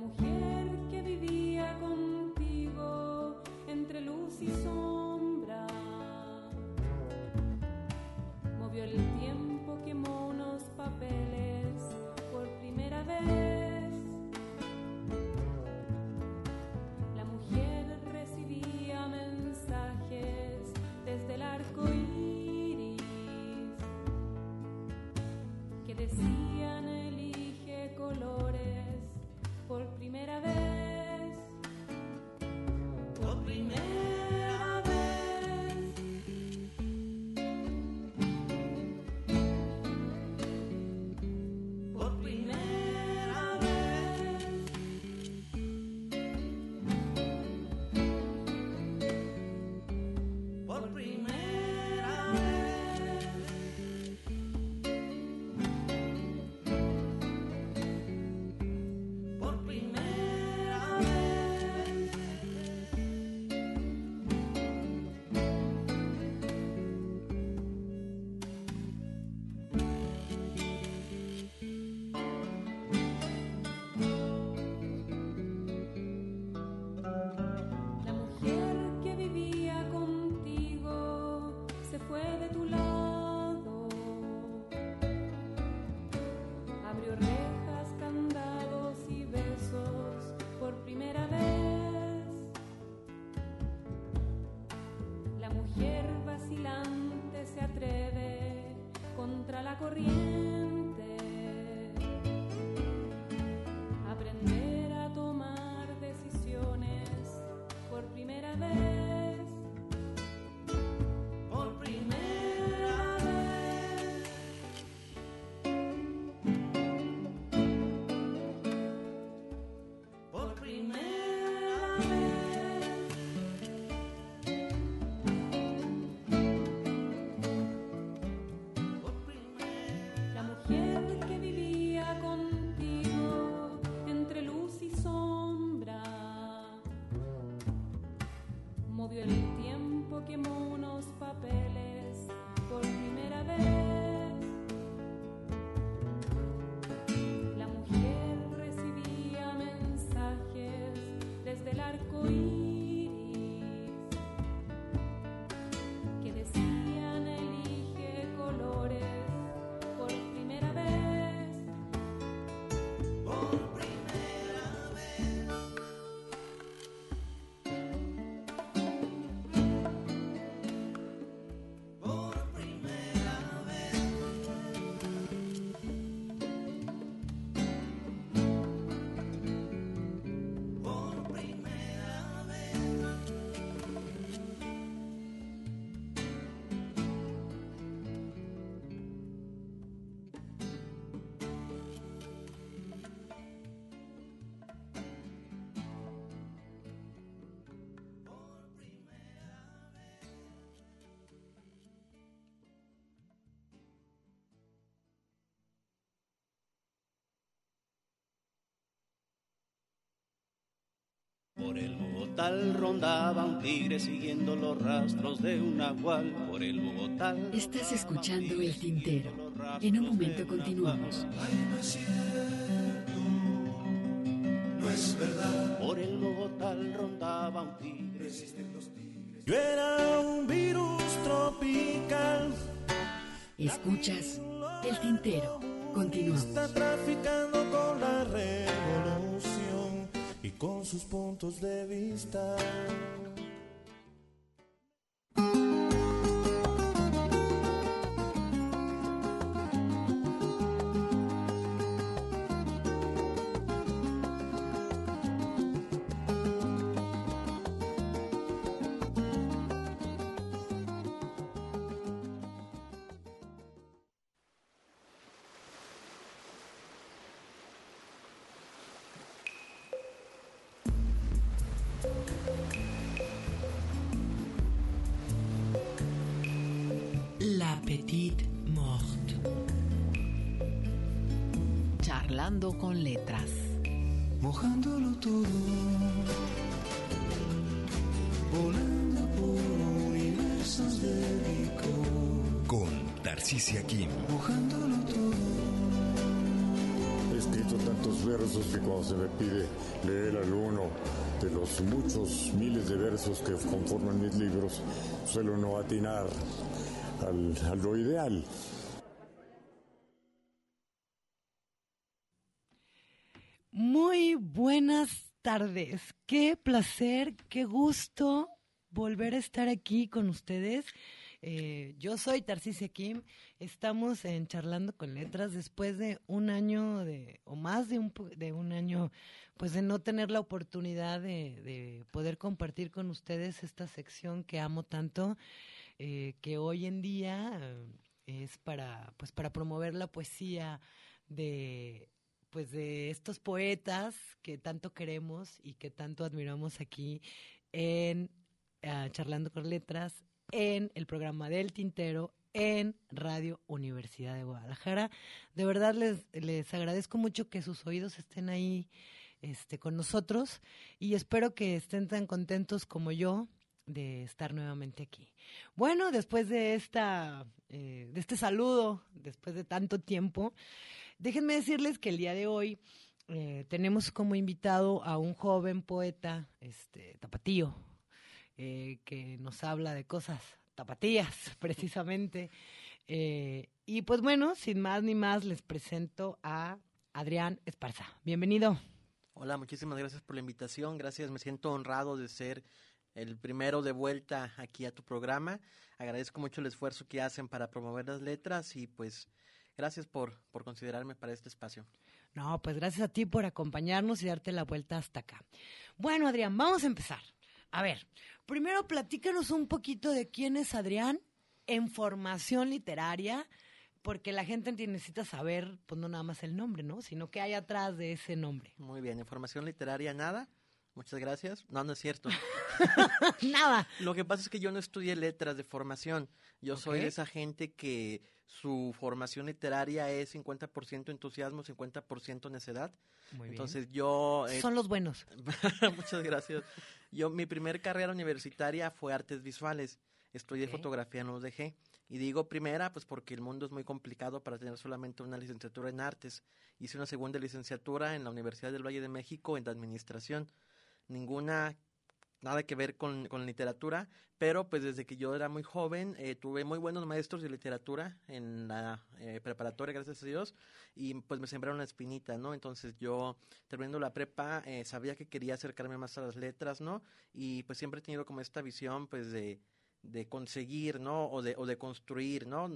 mujer que vivía contigo Por el Bogotá rondaba un tigre siguiendo los rastros de un nahual. Por el Bogotá. Estás escuchando El Tintero. En un momento continuamos. No es verdad. Por el Bogotá rondaba un tigre. Yo era un virus tropical. Escuchas El Tintero. Continuamos. Está traficando con la con sus puntos de vista. Con letras. mojándolo todo, volando por universos de Con Tarcisia Kim. mojándolo todo. Este visto tantos versos que cuando se me pide leer alguno de los muchos miles de versos que conforman mis libros, suelo no atinar al, a lo ideal. Muy buenas tardes. Qué placer, qué gusto volver a estar aquí con ustedes. Eh, yo soy Tarcisia Kim. Estamos en Charlando con Letras después de un año de, o más de un, de un año, pues de no tener la oportunidad de, de poder compartir con ustedes esta sección que amo tanto, eh, que hoy en día eh, es para, pues para promover la poesía de pues de estos poetas que tanto queremos y que tanto admiramos aquí en ah, Charlando con Letras, en el programa del Tintero, en Radio Universidad de Guadalajara. De verdad les, les agradezco mucho que sus oídos estén ahí este, con nosotros y espero que estén tan contentos como yo de estar nuevamente aquí. Bueno, después de esta, eh, de este saludo, después de tanto tiempo, déjenme decirles que el día de hoy eh, tenemos como invitado a un joven poeta, este, tapatío, eh, que nos habla de cosas tapatías, (laughs) precisamente. Eh, y pues bueno, sin más ni más, les presento a Adrián Esparza. Bienvenido. Hola, muchísimas gracias por la invitación. Gracias, me siento honrado de ser el primero de vuelta aquí a tu programa. Agradezco mucho el esfuerzo que hacen para promover las letras y pues gracias por, por considerarme para este espacio. No, pues gracias a ti por acompañarnos y darte la vuelta hasta acá. Bueno, Adrián, vamos a empezar. A ver, primero platícanos un poquito de quién es Adrián en formación literaria, porque la gente necesita saber, pues no nada más el nombre, ¿no? Sino qué hay atrás de ese nombre. Muy bien, información literaria, nada. Muchas gracias. No, no es cierto. (laughs) Nada. Lo que pasa es que yo no estudié letras de formación. Yo soy de esa gente que su formación literaria es 50% entusiasmo, 50% necedad. Muy bien. Entonces yo... eh, Son los buenos. (laughs) Muchas gracias. Yo, mi primer carrera universitaria fue artes visuales. Estudié fotografía en la UDG. Y digo primera, pues porque el mundo es muy complicado para tener solamente una licenciatura en artes. Hice una segunda licenciatura en la Universidad del Valle de México en administración. Ninguna, nada que ver con, con literatura, pero pues desde que yo era muy joven eh, tuve muy buenos maestros de literatura en la eh, preparatoria, gracias a Dios, y pues me sembraron la espinita, ¿no? Entonces yo, terminando la prepa, eh, sabía que quería acercarme más a las letras, ¿no? Y pues siempre he tenido como esta visión, pues, de, de conseguir, ¿no? O de, o de construir, ¿no?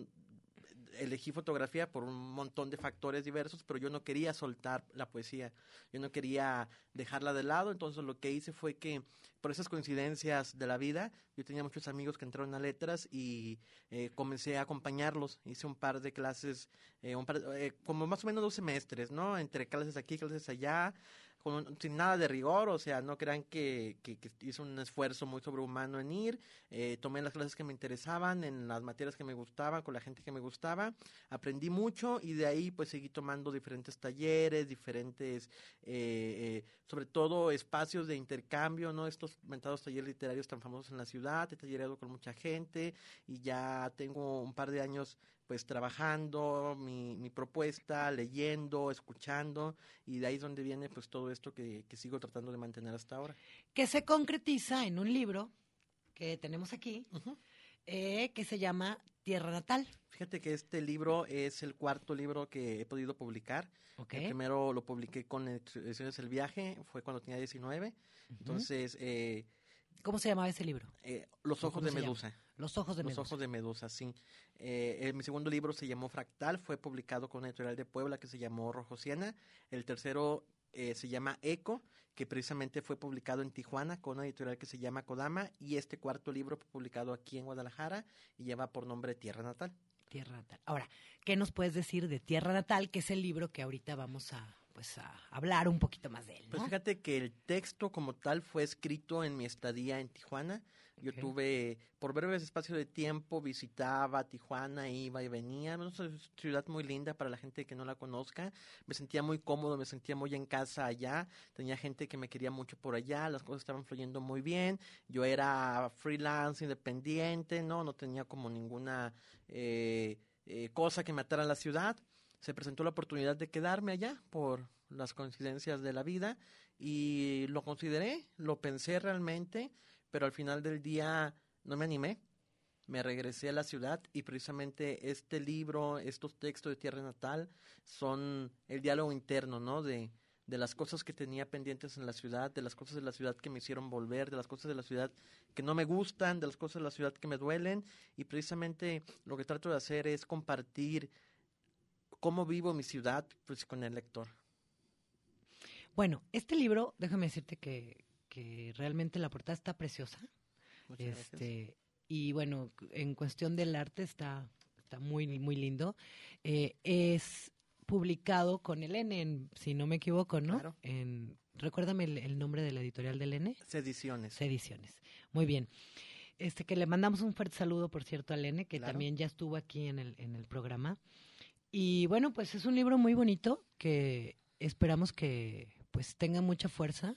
Elegí fotografía por un montón de factores diversos, pero yo no quería soltar la poesía, yo no quería dejarla de lado, entonces lo que hice fue que por esas coincidencias de la vida, yo tenía muchos amigos que entraron a letras y eh, comencé a acompañarlos, hice un par de clases, eh, un par eh, como más o menos dos semestres, ¿no? Entre clases aquí, clases allá, con un- sin nada de rigor, o sea, no crean que, que, que hice un esfuerzo muy sobrehumano en ir, eh, tomé las clases que me interesaban, en las materias que me gustaban, con la gente que me gustaba, aprendí mucho y de ahí pues seguí tomando diferentes talleres, diferentes, eh, eh, sobre todo espacios de intercambio, ¿no? Estos mentados talleres literarios tan famosos en la ciudad, he tallereado con mucha gente y ya tengo un par de años pues trabajando mi, mi propuesta, leyendo, escuchando y de ahí es donde viene pues todo esto que, que sigo tratando de mantener hasta ahora. Que se concretiza en un libro que tenemos aquí, eh, que se llama Tierra Natal. Fíjate que este libro es el cuarto libro que he podido publicar. Ok. El primero lo publiqué con Ediciones El Viaje, fue cuando tenía 19. Entonces, eh, ¿Cómo se llamaba ese libro? eh, Los ¿O Ojos de? Medusa. Los Ojos de Los Medusa. Ojos de Medusa, sí. Eh, eh, mi segundo libro se llamó Fractal, fue publicado con una editorial de Puebla que se llamó Rojo Siena. El tercero eh, se llama Eco, que precisamente fue publicado en Tijuana con una editorial que se llama Kodama. Y este cuarto libro fue publicado aquí en Guadalajara y lleva por nombre Tierra Natal. Tierra Natal. Ahora, ¿qué nos puedes decir de Tierra Natal, que es el libro que ahorita vamos a, pues, a hablar un poquito más de él? Pues fíjate que el texto como tal fue escrito en mi estadía en Tijuana. Yo tuve, por breves espacios de tiempo, visitaba Tijuana, iba y venía. Es una ciudad muy linda para la gente que no la conozca. Me sentía muy cómodo, me sentía muy en casa allá. Tenía gente que me quería mucho por allá, las cosas estaban fluyendo muy bien. Yo era freelance, independiente, ¿no? No tenía como ninguna eh, eh, cosa que me atara a la ciudad se presentó la oportunidad de quedarme allá por las coincidencias de la vida y lo consideré, lo pensé realmente, pero al final del día no me animé. Me regresé a la ciudad y precisamente este libro, estos textos de Tierra Natal son el diálogo interno, ¿no? De, de las cosas que tenía pendientes en la ciudad, de las cosas de la ciudad que me hicieron volver, de las cosas de la ciudad que no me gustan, de las cosas de la ciudad que me duelen. Y precisamente lo que trato de hacer es compartir cómo vivo mi ciudad pues, con el lector. Bueno, este libro, déjame decirte que, que realmente la portada está preciosa. Muchas gracias. este, y bueno, en cuestión del arte está, está muy, muy lindo. Eh, es publicado con el N, en- si no me equivoco, ¿no? Claro. En, recuérdame el, el nombre de la editorial del N. Sediciones. Ediciones. Muy bien. Este que le mandamos un fuerte saludo, por cierto, al N, que Claro. también ya estuvo aquí en el, en el programa. Y bueno, pues es un libro muy bonito que esperamos que pues tenga mucha fuerza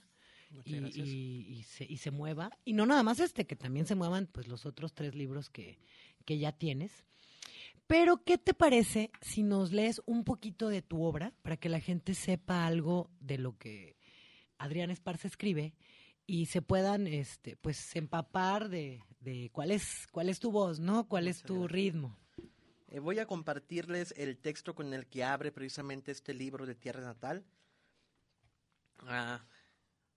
y, gracias. y- y se, y se mueva. Y no nada más este, que también se muevan pues los otros tres libros que, que ya tienes. Pero, ¿qué te parece si nos lees un poquito de tu obra para que la gente sepa algo de lo que Adrián Esparza escribe y se puedan este, pues empapar de, de cuál es cuál es tu voz, ¿no? ¿Cuál es tu ritmo? Eh, voy a compartirles el texto con el que abre precisamente este libro de Tierra Natal. Ah,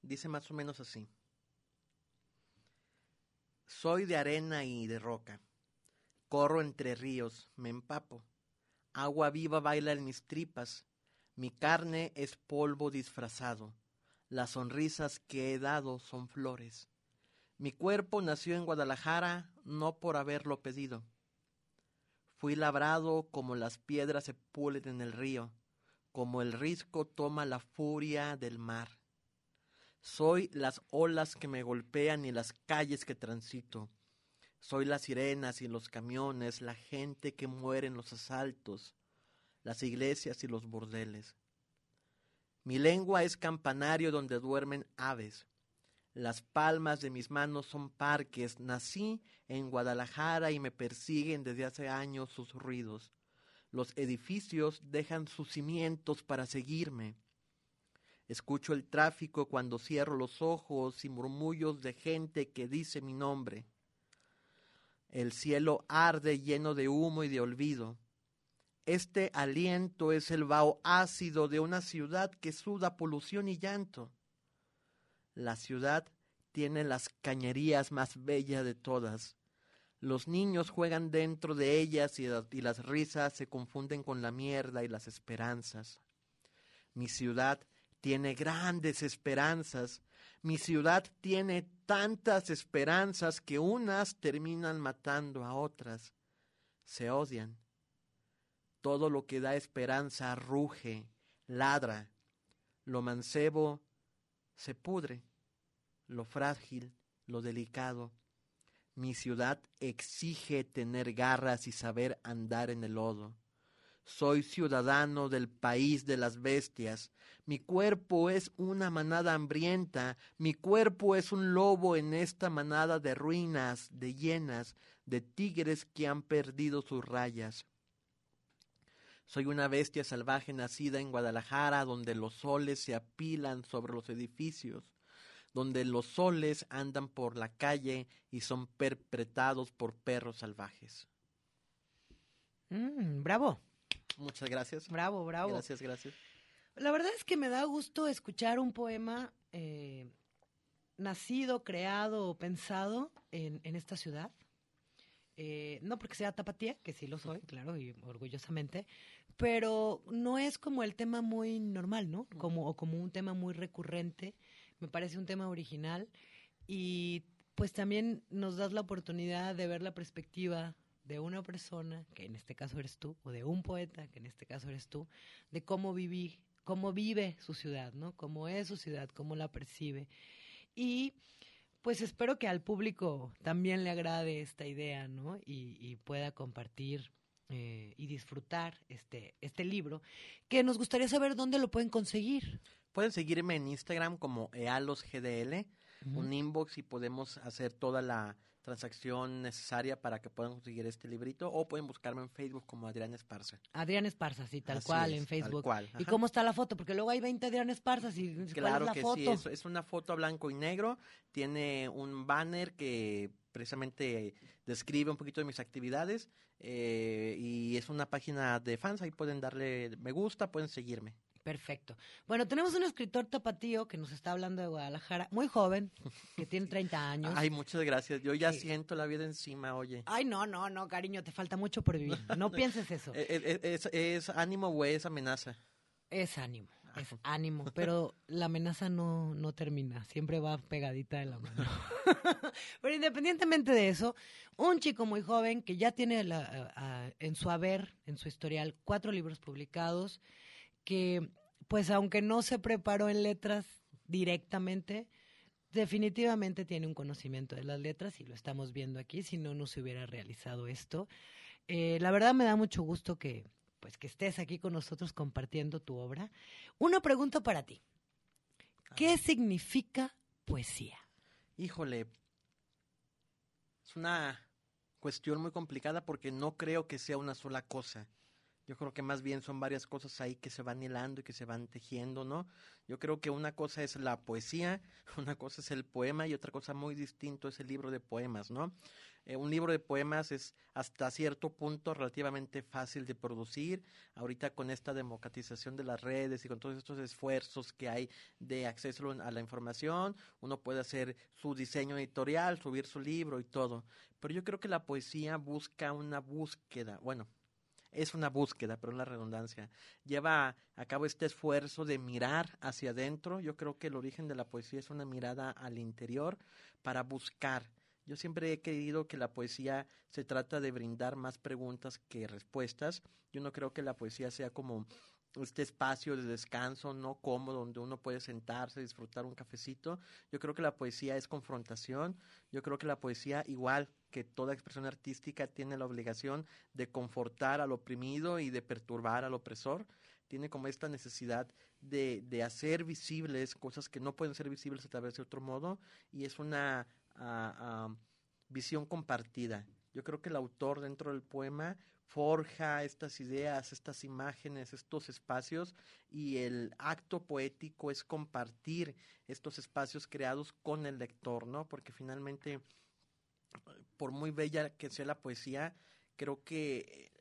dice más o menos así. Soy de arena y de roca. Corro entre ríos, me empapo. Agua viva baila en mis tripas. Mi carne es polvo disfrazado. Las sonrisas que he dado son flores. Mi cuerpo nació en Guadalajara no por haberlo pedido. Fui labrado como las piedras se pulen en el río, como el risco toma la furia del mar. Soy las olas que me golpean y las calles que transito. Soy las sirenas y los camiones, la gente que muere en los asaltos, las iglesias y los bordeles. Mi lengua es campanario donde duermen aves. Las palmas de mis manos son parques. Nací en Guadalajara y me persiguen desde hace años sus ruidos. Los edificios dejan sus cimientos para seguirme. Escucho el tráfico cuando cierro los ojos y murmullos de gente que dice mi nombre. El cielo arde lleno de humo y de olvido. Este aliento es el vaho ácido de una ciudad que suda polución y llanto. La ciudad tiene las cañerías más bellas de todas. Los niños juegan dentro de ellas y, y las risas se confunden con la mierda y las esperanzas. Mi ciudad tiene grandes esperanzas. Mi ciudad tiene tantas esperanzas que unas terminan matando a otras. Se odian. Todo lo que da esperanza ruge, ladra. Lo mancebo se pudre. Lo frágil, lo delicado. Mi ciudad exige tener garras y saber andar en el lodo. Soy ciudadano del país de las bestias. Mi cuerpo es una manada hambrienta. Mi cuerpo es un lobo en esta manada de ruinas, de hienas, de tigres que han perdido sus rayas. Soy una bestia salvaje nacida en Guadalajara, donde los soles se apilan sobre los edificios, donde los soles andan por la calle y son perpetrados por perros salvajes. Mm, bravo. Muchas gracias. Bravo, bravo. Gracias, gracias. La verdad es que me da gusto escuchar un poema eh, nacido, creado o pensado en, en esta ciudad. Eh, no porque sea tapatía, que sí lo soy, claro, y orgullosamente, pero no es como el tema muy normal, ¿no? Como, o como un tema muy recurrente. Me parece un tema original y pues también nos das la oportunidad de ver la perspectiva de una persona, que en este caso eres tú, o de un poeta, que en este caso eres tú, de cómo viví, cómo vive su ciudad, ¿no? Cómo es su ciudad, cómo la percibe. Y pues espero que al público también le agrade esta idea, ¿no? Y, y pueda compartir eh, y disfrutar este, este libro, que nos gustaría saber dónde lo pueden conseguir. Pueden seguirme en Instagram como ealosgdl. un inbox y podemos hacer toda la transacción necesaria para que puedan conseguir este librito o pueden buscarme en Facebook como Adrián Esparza. Adrián Esparza, sí, tal Así cual, es, en tal Facebook. cual, ¿Y cómo está la foto? Porque luego hay 20 Adrián Esparzas y ¿cuál Claro es la que foto? sí, es, es una foto a blanco y negro, tiene un banner que precisamente describe un poquito de mis actividades eh, y es una página de fans, ahí pueden darle me gusta, pueden seguirme. Perfecto. Bueno, tenemos un escritor tapatío que nos está hablando de Guadalajara, muy joven, que tiene (laughs) 30 años. Ay, muchas gracias, yo ya siento la vida encima, oye. Ay, no, no, no, cariño, te falta mucho por vivir. No (laughs) pienses eso. Eh, eh, ¿Es, es ánimo o es amenaza? Es ánimo, es ánimo, (laughs) pero la amenaza no, no termina, siempre va pegadita de la mano. pero independientemente de eso, un chico muy joven que ya tiene la- a- a- en su haber, en su historial, cuatro libros publicados, que pues aunque no se preparó en letras directamente, definitivamente tiene un conocimiento de las letras y lo estamos viendo aquí, si no, no se hubiera realizado esto. Eh, la verdad me da mucho gusto que, pues, que estés aquí con nosotros compartiendo tu obra. Una pregunta para ti. ¿Qué significa poesía? Híjole, es una cuestión muy complicada porque no creo que sea una sola cosa. Yo creo que más bien son varias cosas ahí que se van hilando y que se van tejiendo, ¿no? Yo creo que una cosa es la poesía, (laughs) una cosa es el poema y otra cosa muy distinto es el libro de poemas, ¿no? Eh, un libro de poemas es hasta cierto punto relativamente fácil de producir. Ahorita con esta democratización de las redes y con todos estos esfuerzos que hay de acceso a la información, uno puede hacer su diseño editorial, subir su libro y todo. Pero yo creo que la poesía busca una búsqueda, bueno, es una búsqueda, pero la redundancia. Lleva a cabo este esfuerzo de mirar hacia adentro. Yo creo que el origen de la poesía es una mirada al interior para buscar. Yo siempre he creído que la poesía se trata de brindar más preguntas que respuestas. Yo no creo que la poesía sea como este espacio de descanso no cómodo donde uno puede sentarse, disfrutar un cafecito. Yo creo que la poesía es confrontación. Yo creo que la poesía, igual que toda expresión artística, tiene la obligación de confortar al oprimido y de perturbar al opresor. Tiene como esta necesidad de, de hacer visibles cosas que no pueden ser visibles a través de otro modo y es una ah, ah, visión compartida. Yo creo que el autor dentro del poema forja estas ideas, estas imágenes, estos espacios y el acto poético es compartir estos espacios creados con el lector, ¿no? Porque finalmente, por muy bella que sea la poesía, creo que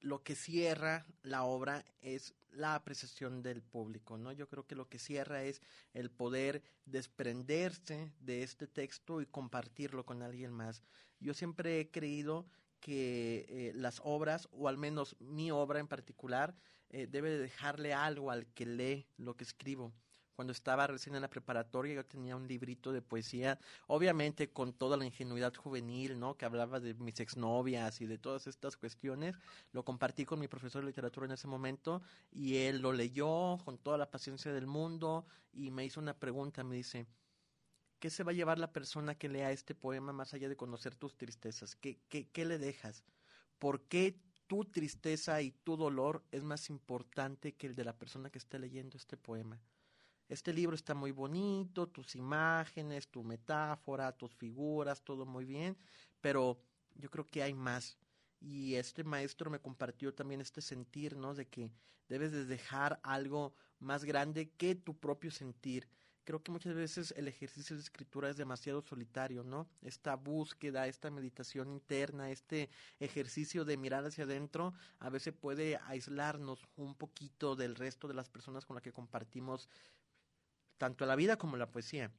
lo que cierra la obra es la apreciación del público, ¿no? Yo creo que lo que cierra es el poder desprenderse de este texto y compartirlo con alguien más. Yo siempre he creído que eh, las obras, o al menos mi obra en particular, eh, debe de dejarle algo al que lee lo que escribo. Cuando estaba recién en la preparatoria yo tenía un librito de poesía, obviamente con toda la ingenuidad juvenil, ¿no? Que hablaba de mis exnovias y de todas estas cuestiones. Lo compartí con mi profesor de literatura en ese momento y él lo leyó con toda la paciencia del mundo y me hizo una pregunta, me dice, ¿qué se va a llevar la persona que lea este poema más allá de conocer tus tristezas? ¿Qué, qué, qué le dejas? ¿Por qué tu tristeza y tu dolor es más importante que el de la persona que esté leyendo este poema? Este libro está muy bonito, tus imágenes, tu metáfora, tus figuras, todo muy bien, pero yo creo que hay más. Y este maestro me compartió también este sentir, ¿no? De que debes de dejar algo más grande que tu propio sentir. Creo que muchas veces el ejercicio de escritura es demasiado solitario, ¿no? Esta búsqueda, esta meditación interna, este ejercicio de mirar hacia adentro, a veces puede aislarnos un poquito del resto de las personas con las que compartimos tanto la vida como la poesía.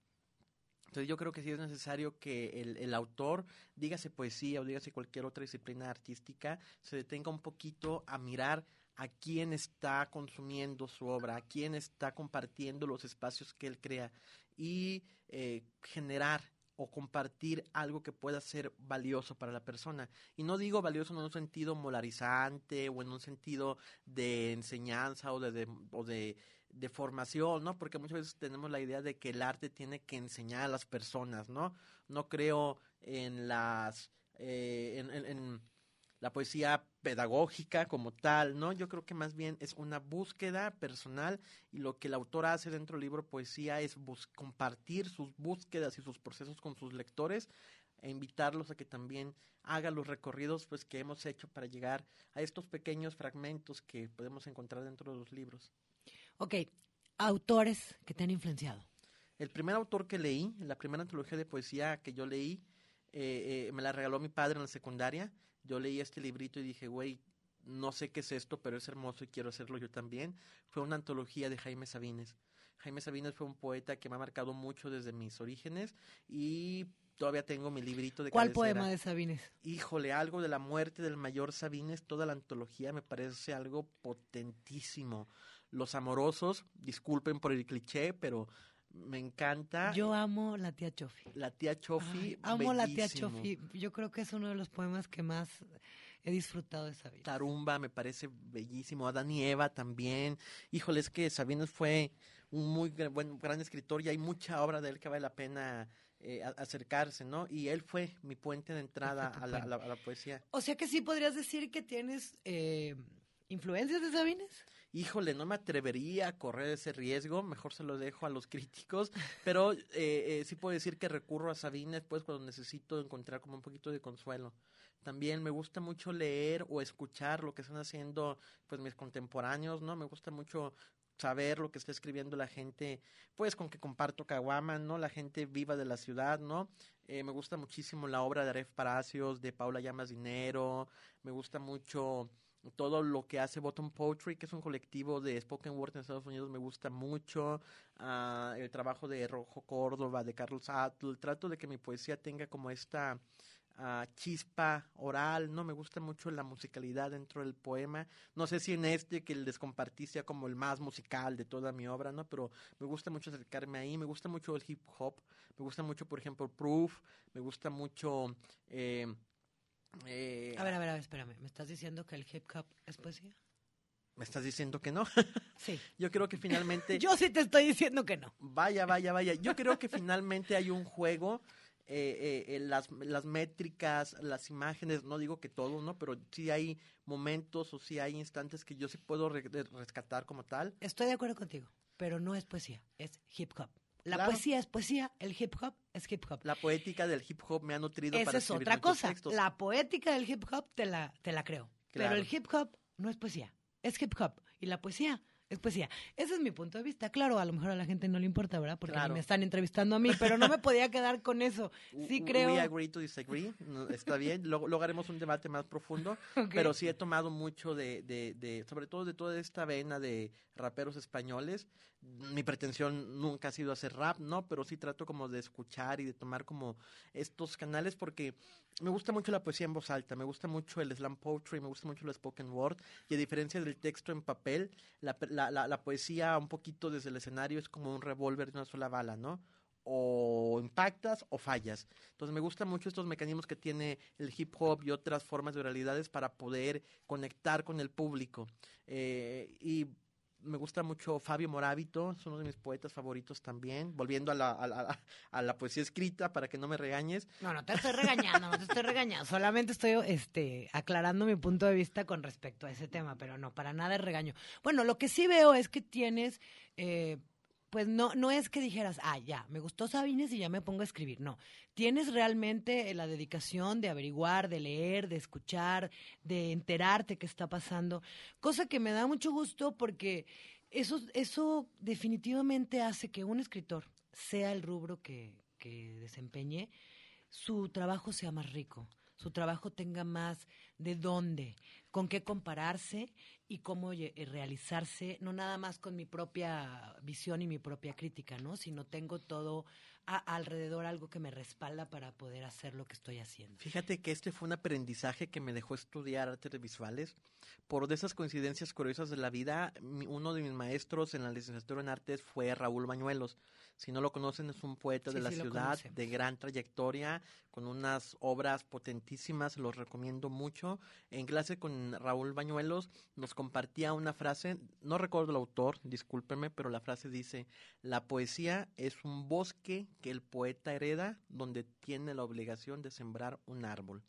Entonces yo creo que sí es necesario que el, el, autor, dígase poesía o dígase cualquier otra disciplina artística, se detenga un poquito a mirar a quién está consumiendo su obra, a quién está compartiendo los espacios que él crea y eh, generar o compartir algo que pueda ser valioso para la persona. Y no digo valioso en un sentido molarizante o en un sentido de enseñanza o de, o de, de formación, ¿no? Porque muchas veces tenemos la idea de que el arte tiene que enseñar a las personas, ¿no? No creo en las... Eh, en la poesía pedagógica como tal, ¿no? Yo creo que más bien es una búsqueda personal y lo que el autor hace dentro del libro Poesía es compartir sus búsquedas y sus procesos con sus lectores e invitarlos a que también hagan los recorridos pues que hemos hecho para llegar a estos pequeños fragmentos que podemos encontrar dentro de los libros. Ok, autores que te han influenciado. El primer autor que leí, la primera antología de poesía que yo leí, eh, eh, me la regaló mi padre en la secundaria. Yo leí este librito y dije, güey, no sé qué es esto, pero es hermoso y quiero hacerlo yo también. Fue una antología de Jaime Sabines. Jaime Sabines fue un poeta que me ha marcado mucho desde mis orígenes y todavía tengo mi librito de ¿Cuál cabecera. poema de Sabines? Híjole, algo de la muerte del mayor Sabines, toda la antología me parece algo potentísimo. Los amorosos, disculpen por el cliché, pero me encanta. Yo amo la tía Chofi. La tía Chofi, Amo la tía. Chofi. Yo creo que es uno de los poemas que más he disfrutado de Sabines. Tarumba me parece bellísimo, Adán y Eva también. Híjole, es que Sabines fue un muy buen, gran escritor y hay mucha obra de él que vale la pena eh, acercarse, ¿no? Y él fue mi puente de entrada a la, a la- puente. a la poesía. O sea que sí podrías decir que tienes eh, influencias de Sabines. Híjole, no me atrevería a correr ese riesgo, mejor se lo dejo a los críticos, pero eh, eh, sí puedo decir que recurro a Sabines pues cuando necesito encontrar como un poquito de consuelo. También me gusta mucho leer o escuchar lo que están haciendo pues mis contemporáneos, ¿no? Me gusta mucho saber lo que está escribiendo la gente, pues con que comparto Caguama, ¿no? La gente viva de la ciudad, ¿no? Eh, me gusta muchísimo la obra de Aref Palacios, de Paula Llamas Dinero, me gusta mucho todo lo que hace Bottom Poetry, que es un colectivo de spoken word en Estados Unidos, me gusta mucho. Ah, el trabajo de Rojo Córdoba, de Carlos Atl. Trato de que mi poesía tenga como esta ah, chispa oral, ¿no? Me gusta mucho la musicalidad dentro del poema. No sé si en este que les compartí sea como el más musical de toda mi obra, ¿no? Pero me gusta mucho acercarme ahí. Me gusta mucho el hip hop. Me gusta mucho, por ejemplo, Proof. Me gusta mucho... Eh, eh, A ver, a ver, a ver, espérame. ¿Me estás diciendo que el hip hop es poesía? ¿Me estás diciendo que no? (laughs) Sí. (laughs) Yo creo que finalmente... (laughs) Yo sí te estoy diciendo que no. Vaya, vaya, vaya. Yo creo que finalmente hay un juego. eh, eh, eh, las, las métricas, las imágenes, no digo que todo, ¿no? Pero sí hay momentos o sí hay instantes que yo sí puedo re- rescatar como tal. Estoy de acuerdo contigo, pero no es poesía, es hip hop. La Claro. poesía es poesía, el hip hop es hip hop. La poética del hip hop me ha nutrido Esa para es otra cosa. textos. La poética del hip hop te la, te la creo. Claro. Pero el hip hop no es poesía, es hip hop. Y la poesía es poesía. Ese es mi punto de vista. Claro, a lo mejor a la gente no le importa, ¿verdad? Porque Claro. me están entrevistando a mí, pero no me podía quedar con eso. Sí We creo. agree to disagree. Está bien. Luego, luego haremos un debate más profundo. (laughs) Pero sí he tomado mucho de, de, de, sobre todo de toda esta vena de raperos españoles. Mi pretensión nunca ha sido hacer rap, ¿no? Pero sí trato como de escuchar y de tomar como estos canales porque me gusta mucho la poesía en voz alta, me gusta mucho el slam poetry, me gusta mucho el spoken word. Y a diferencia del texto en papel, la, la, la, la poesía un poquito desde el escenario es como un revólver de una sola bala, ¿no? o impactas o fallas. Entonces me gustan mucho estos mecanismos que tiene el hip hop y otras formas de realidades para poder conectar con el público. Eh, y me gusta mucho Fabio Morábito, es uno de mis poetas favoritos también, volviendo a la, a, la, poesía escrita para que no me regañes. No, no te estoy regañando, no te estoy regañando. Solamente estoy este, aclarando mi punto de vista con respecto a ese tema, pero no, para nada es regaño. Bueno, lo que sí veo es que tienes, eh, pues no, no es que dijeras, ah, ya, me gustó Sabines y ya me pongo a escribir. No, tienes realmente la dedicación de averiguar, de leer, de escuchar, de enterarte qué está pasando, cosa que me da mucho gusto porque eso, eso definitivamente hace que un escritor, sea el rubro que, que desempeñe, su trabajo sea más rico, su trabajo tenga más de dónde, con qué compararse y cómo eh, realizarse, no nada más con mi propia visión y mi propia crítica, ¿no? Sino tengo todo a- alrededor algo que me respalda para poder hacer lo que estoy haciendo. Fíjate que este fue un aprendizaje que me dejó estudiar artes visuales. Por de esas coincidencias curiosas de la vida, uno de mis maestros en la licenciatura en artes fue Raúl Bañuelos. Si no lo conocen, es un poeta de la sí ciudad, de gran trayectoria, con unas obras potentísimas, los recomiendo mucho. En clase con Raúl Bañuelos nos compartía una frase, no recuerdo el autor, discúlpeme, pero la frase dice, la poesía es un bosque que el poeta hereda donde tiene la obligación de sembrar un árbol.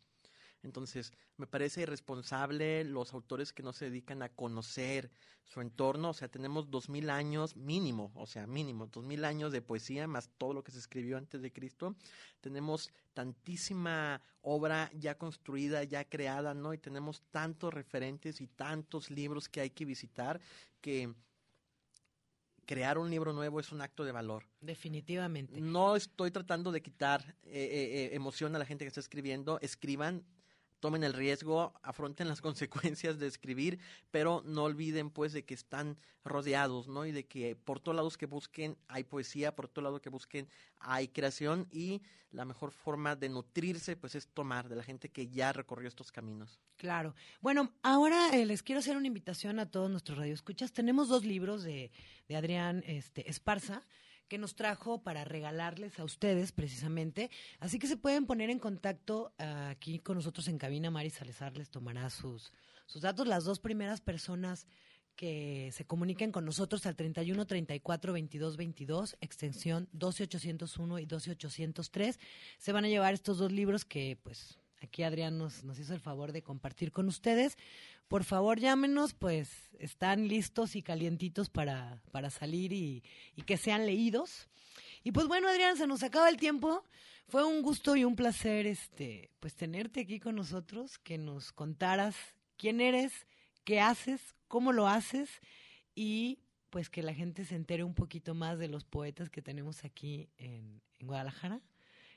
Entonces, me parece irresponsable los autores que no se dedican a conocer su entorno. O sea, tenemos dos mil años mínimo, o sea, mínimo, dos mil años de poesía más todo lo que se escribió antes de Cristo. Tenemos tantísima obra ya construida, ya creada, ¿no? Y tenemos tantos referentes y tantos libros que hay que visitar que crear un libro nuevo es un acto de valor. Definitivamente. No estoy tratando de quitar eh, eh, eh, emoción a la gente que está escribiendo. Escriban, tomen el riesgo, afronten las (laughs) consecuencias de escribir, pero no olviden pues de que están rodeados, ¿no? Y de que por todos lados que busquen hay poesía, por todo lado que busquen hay creación y la mejor forma de nutrirse pues es tomar de la gente que ya recorrió estos caminos. Claro. Bueno, ahora eh, les quiero hacer una invitación a todos nuestros radioescuchas. Tenemos dos libros de, de Adrián este, Esparza que nos trajo para regalarles a ustedes precisamente. Así que se pueden poner en contacto ah, aquí con nosotros en cabina. Mari Salazar les tomará sus, sus datos. Las dos primeras personas que se comuniquen con nosotros al 31 34 22 22, extensión 12801 y 12803. Se van a llevar estos dos libros que, pues, aquí Adrián nos, hizo el favor de compartir con ustedes. Por favor, llámenos, pues están listos y calientitos para, para salir y, que sean leídos. Y pues bueno, Adrián, se nos acaba el tiempo. Fue un gusto y un placer este pues tenerte aquí con nosotros, que nos contaras quién eres, qué haces, cómo lo haces y pues que la gente se entere un poquito más de los poetas que tenemos aquí en Guadalajara,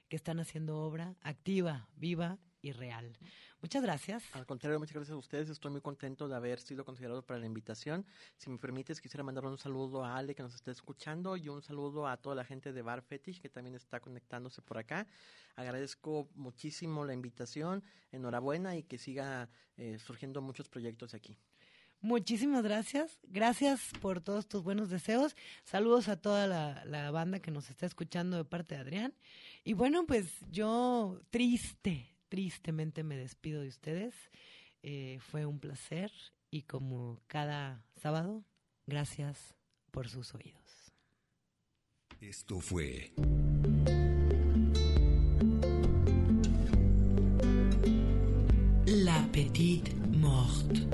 que están haciendo obra activa, viva y real. Muchas gracias. Al contrario, muchas gracias a ustedes. Estoy muy contento de haber sido considerado para la invitación. Si me permites, quisiera mandar un saludo a Ale que nos está escuchando y un saludo a toda la gente de Bar Fetish que también está conectándose por acá. Agradezco muchísimo la invitación. Enhorabuena y que siga eh, surgiendo muchos proyectos aquí. Muchísimas gracias. Gracias por todos tus buenos deseos. Saludos a toda la, la, banda que nos está escuchando de parte de Adrián. Y bueno, pues yo triste, tristemente me despido de ustedes. Eh, fue un placer y como cada sábado, gracias por sus oídos. Esto fue... La Petite Morte.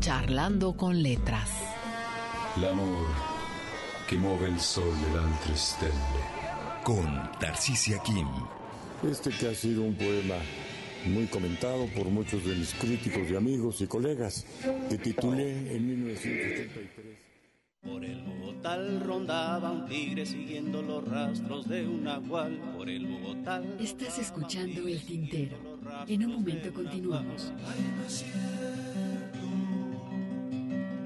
Charlando con letras. L'amor che muove il sole e le altre stelle. Con Tarcisia Kim. Este que ha sido un poema muy comentado por muchos de mis críticos y amigos y colegas, que titulé en 1983. Por el Bogotá rondaba un tigre siguiendo los rastros de un nahual. Por el Bogotá. Estás escuchando el tintero. En un momento continuamos.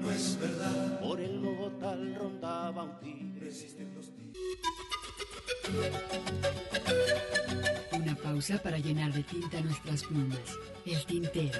No es verdad. Por el Bogotá rondaba un tigre. Una pausa para llenar de tinta nuestras plumas. El tintero.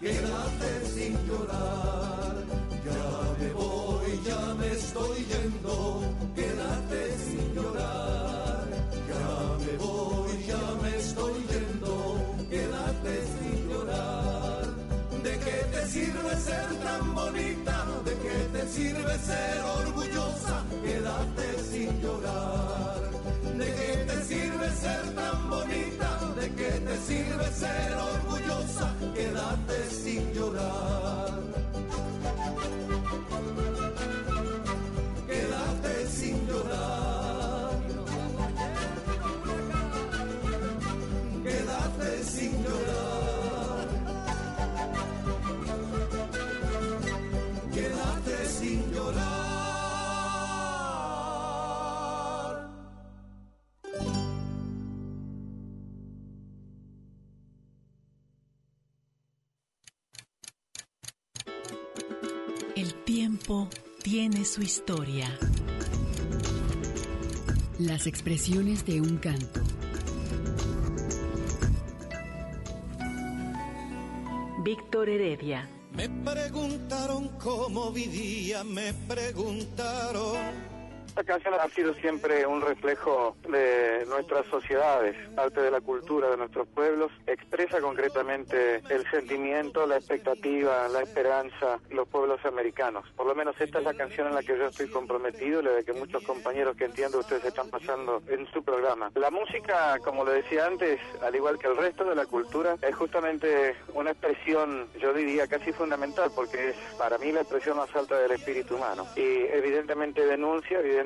Quédate sin llorar. Tiempo tiene su historia. Las expresiones de un canto. Víctor Heredia. Me preguntaron cómo vivía, me preguntaron. Esta canción ha sido siempre un reflejo de nuestras sociedades, parte de la cultura de nuestros pueblos, expresa concretamente el sentimiento, la expectativa, la esperanza los pueblos americanos. Por lo menos esta es la canción en la que yo estoy comprometido la de que muchos compañeros que entiendo ustedes están pasando en su programa. La música, como lo decía antes, al igual que el resto de la cultura, es justamente una expresión, yo diría, casi fundamental, porque es para mí la expresión más alta del espíritu humano. Y evidentemente denuncia, evidentemente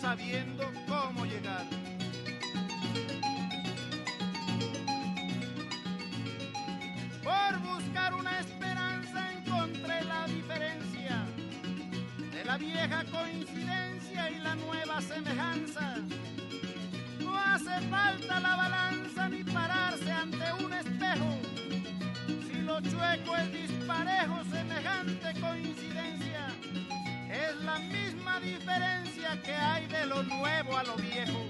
Sabiendo cómo llegar. Por buscar una esperanza encontré la diferencia de la vieja coincidencia y la nueva semejanza. No hace falta la balanza ni pararse ante un espejo. Si lo chueco es disparejo, semejante coincidencia. La misma diferencia que hay de lo nuevo a lo viejo.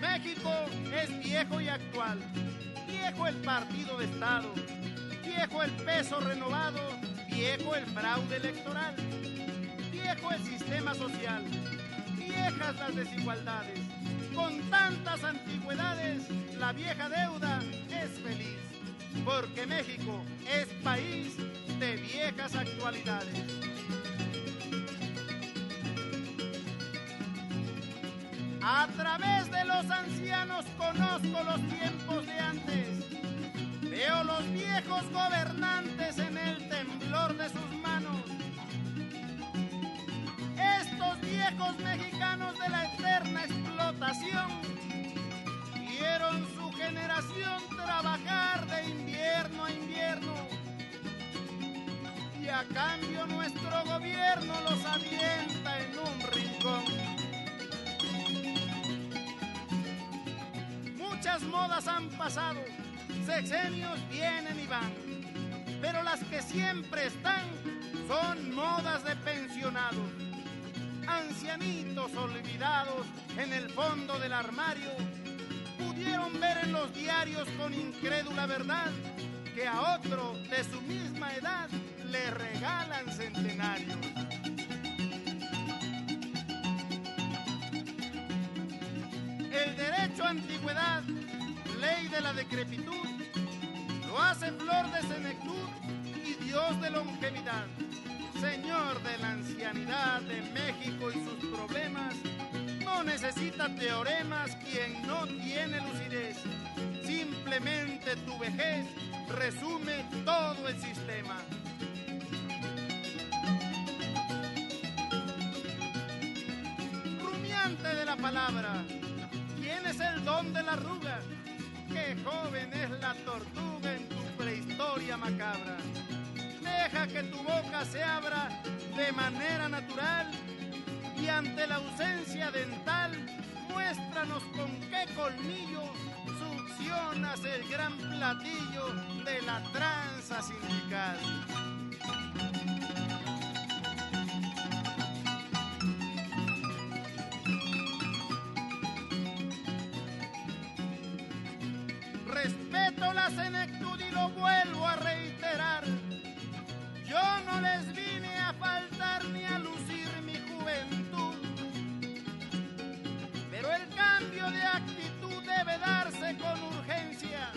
México es viejo y actual, viejo el partido de Estado, viejo el peso renovado, viejo el fraude electoral, viejo el sistema social, viejas las desigualdades. Con tantas antigüedades, la vieja deuda es feliz, porque México es país de viejas actualidades. A través de los ancianos conozco los tiempos de antes. Veo los viejos gobernantes en el temblor de sus manos. Estos viejos mexicanos de la eterna explotación vieron su generación trabajar de invierno a invierno. A cambio nuestro gobierno los avienta en un rincón. Muchas modas han pasado, sexenios vienen y van, pero las que siempre están son modas de pensionados, ancianitos olvidados en el fondo del armario, pudieron ver en los diarios con incrédula verdad que a otro de su misma edad le regalan centenarios. El derecho a antigüedad, ley de la decrepitud, lo hace flor de senectud y Dios de longevidad. Señor de la ancianidad de México y sus problemas, no necesita teoremas quien no tiene lucidez. Simplemente tu vejez resume todo el sistema. De la palabra, ¿quién es el don de la arruga? Qué joven es la tortuga en tu prehistoria macabra. Deja que tu boca se abra de manera natural y ante la ausencia dental, muéstranos con qué colmillo succionas el gran platillo de la tranza sindical. Respeto la senectud y lo vuelvo a reiterar. Yo no les vine a faltar ni a lucir mi juventud. Pero el cambio de actitud debe darse con urgencia.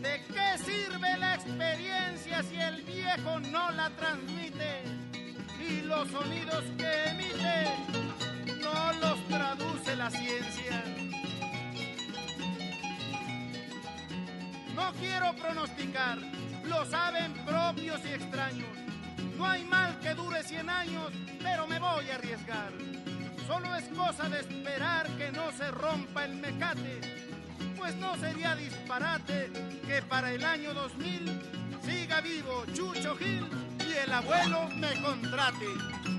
¿De qué sirve la experiencia si el viejo no la transmite? Y los sonidos que emite no los traduce la ciencia. No quiero pronosticar, lo saben propios y extraños. No hay mal que dure 100 años, pero me voy a arriesgar. Solo es cosa de esperar que no se rompa el mecate, pues no sería disparate que para el año 2000 siga vivo Chucho Gil y el abuelo me contrate.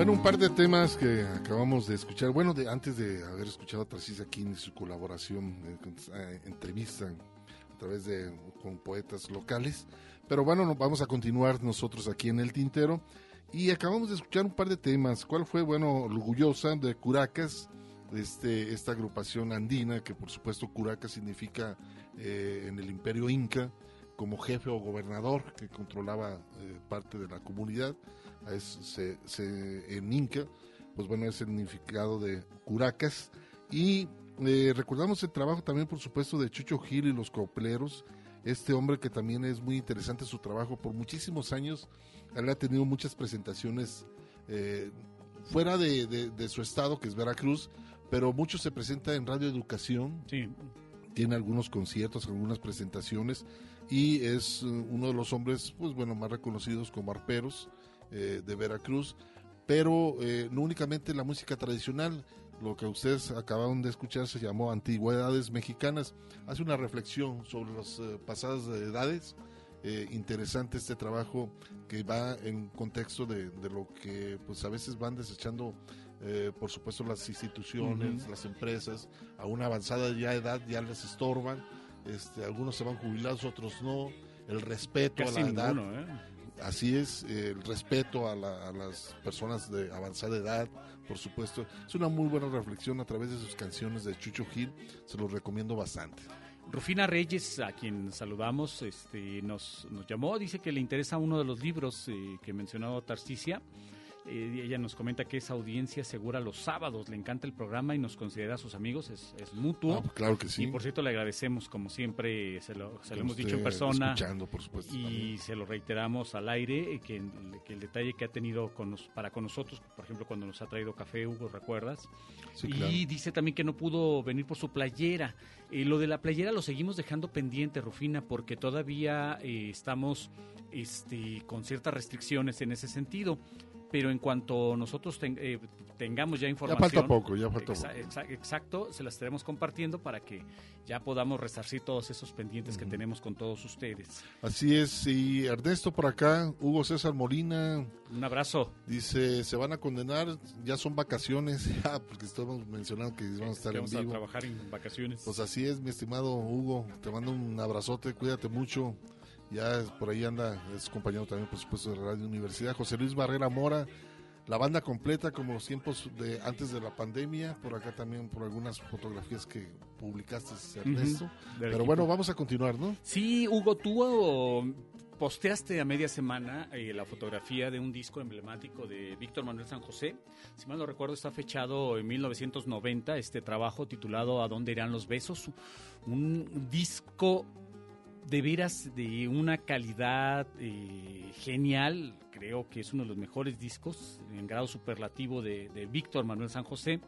Bueno, un par de temas que acabamos de escuchar. Bueno, de, antes de haber escuchado a Tarcís aquí en su colaboración, eh, eh, entrevista a través de con poetas locales. Pero bueno, no- vamos a continuar nosotros aquí en el tintero. Y acabamos de escuchar un par de temas. ¿Cuál fue? Bueno, Orgullosa de Curacas, este, esta agrupación andina, que por supuesto Curacas significa eh, en el imperio inca como jefe o gobernador que controlaba eh, parte de la comunidad. A eso se, se- en Inca, pues bueno, es el significado de Curacas. Y eh, recordamos el trabajo también, por supuesto, de Chucho Gil y los copleros. Este hombre que también es muy interesante su trabajo por muchísimos años. Él ha tenido muchas presentaciones eh, fuera de, de- de su estado, que es Veracruz, pero mucho se presenta en Radio Educación. Tiene algunos conciertos, algunas presentaciones y es eh, uno de los hombres, pues bueno, más reconocidos como arperos eh, de Veracruz, pero eh, no únicamente la música tradicional, lo que ustedes acabaron de escuchar se llamó Antigüedades Mexicanas, hace una reflexión sobre las eh, pasadas edades, eh, interesante este trabajo que va en contexto de, de lo que pues a veces van desechando eh, por supuesto las instituciones, las empresas, a una avanzada ya edad ya les estorban, este, algunos se van jubilados, otros no, el respeto Casi a la edad. ¿eh? Así es, eh, el respeto a, la- a las personas de avanzada edad, por supuesto. Es una muy buena reflexión a través de sus canciones de Chucho Gil, se los recomiendo bastante. Rufina Reyes, a quien saludamos, este, nos, nos llamó, dice que le interesa uno de los libros eh, que mencionó Tarcicia. Eh, ella nos comenta que es audiencia segura los sábados, le encanta el programa y nos considera sus amigos, es, es mutuo. Ah, pues claro que sí. Y por cierto le agradecemos, como siempre, se lo, se lo hemos dicho en persona. escuchando, por supuesto, Y se lo reiteramos al aire, eh, que, el- que el detalle que ha tenido con nos- para con nosotros, por ejemplo, cuando nos ha traído café, Hugo, ¿recuerdas? Sí, y claro. dice también que no pudo venir por su playera. Eh, lo de la playera lo seguimos dejando pendiente, Rufina, porque todavía eh, estamos este, con ciertas restricciones en ese sentido. Pero en cuanto nosotros ten- eh, tengamos ya información... falta poco, ya falta Exa- exa- exacto, se las estaremos compartiendo para que ya podamos resarcir todos esos pendientes que tenemos con todos ustedes. Así es, y Ernesto por acá, Hugo César Molina. Un abrazo. Dice, se van a condenar, ya son vacaciones, ya, (laughs) porque estamos mencionando que vamos a estar Que en vamos a vivo. trabajar en vacaciones. Pues así es, mi estimado Hugo, te mando un abrazote, cuídate mucho. Ya por ahí anda, es compañero también, por supuesto, de Radio Universidad. José Luis Barrera Mora, la banda completa, como los tiempos de antes de la pandemia. Por acá también, por algunas fotografías que publicaste, Ernesto. Pero equipo. bueno, vamos a continuar, ¿no? Sí, Hugo, tú oh, posteaste a media semana eh, la fotografía de un disco emblemático de Víctor Manuel San José. Si mal no recuerdo, está fechado en 1990, este trabajo titulado ¿A dónde irán los besos? Un disco de veras de una calidad eh, genial. Creo que es uno de los mejores discos en grado superlativo de, de Víctor Manuel San José.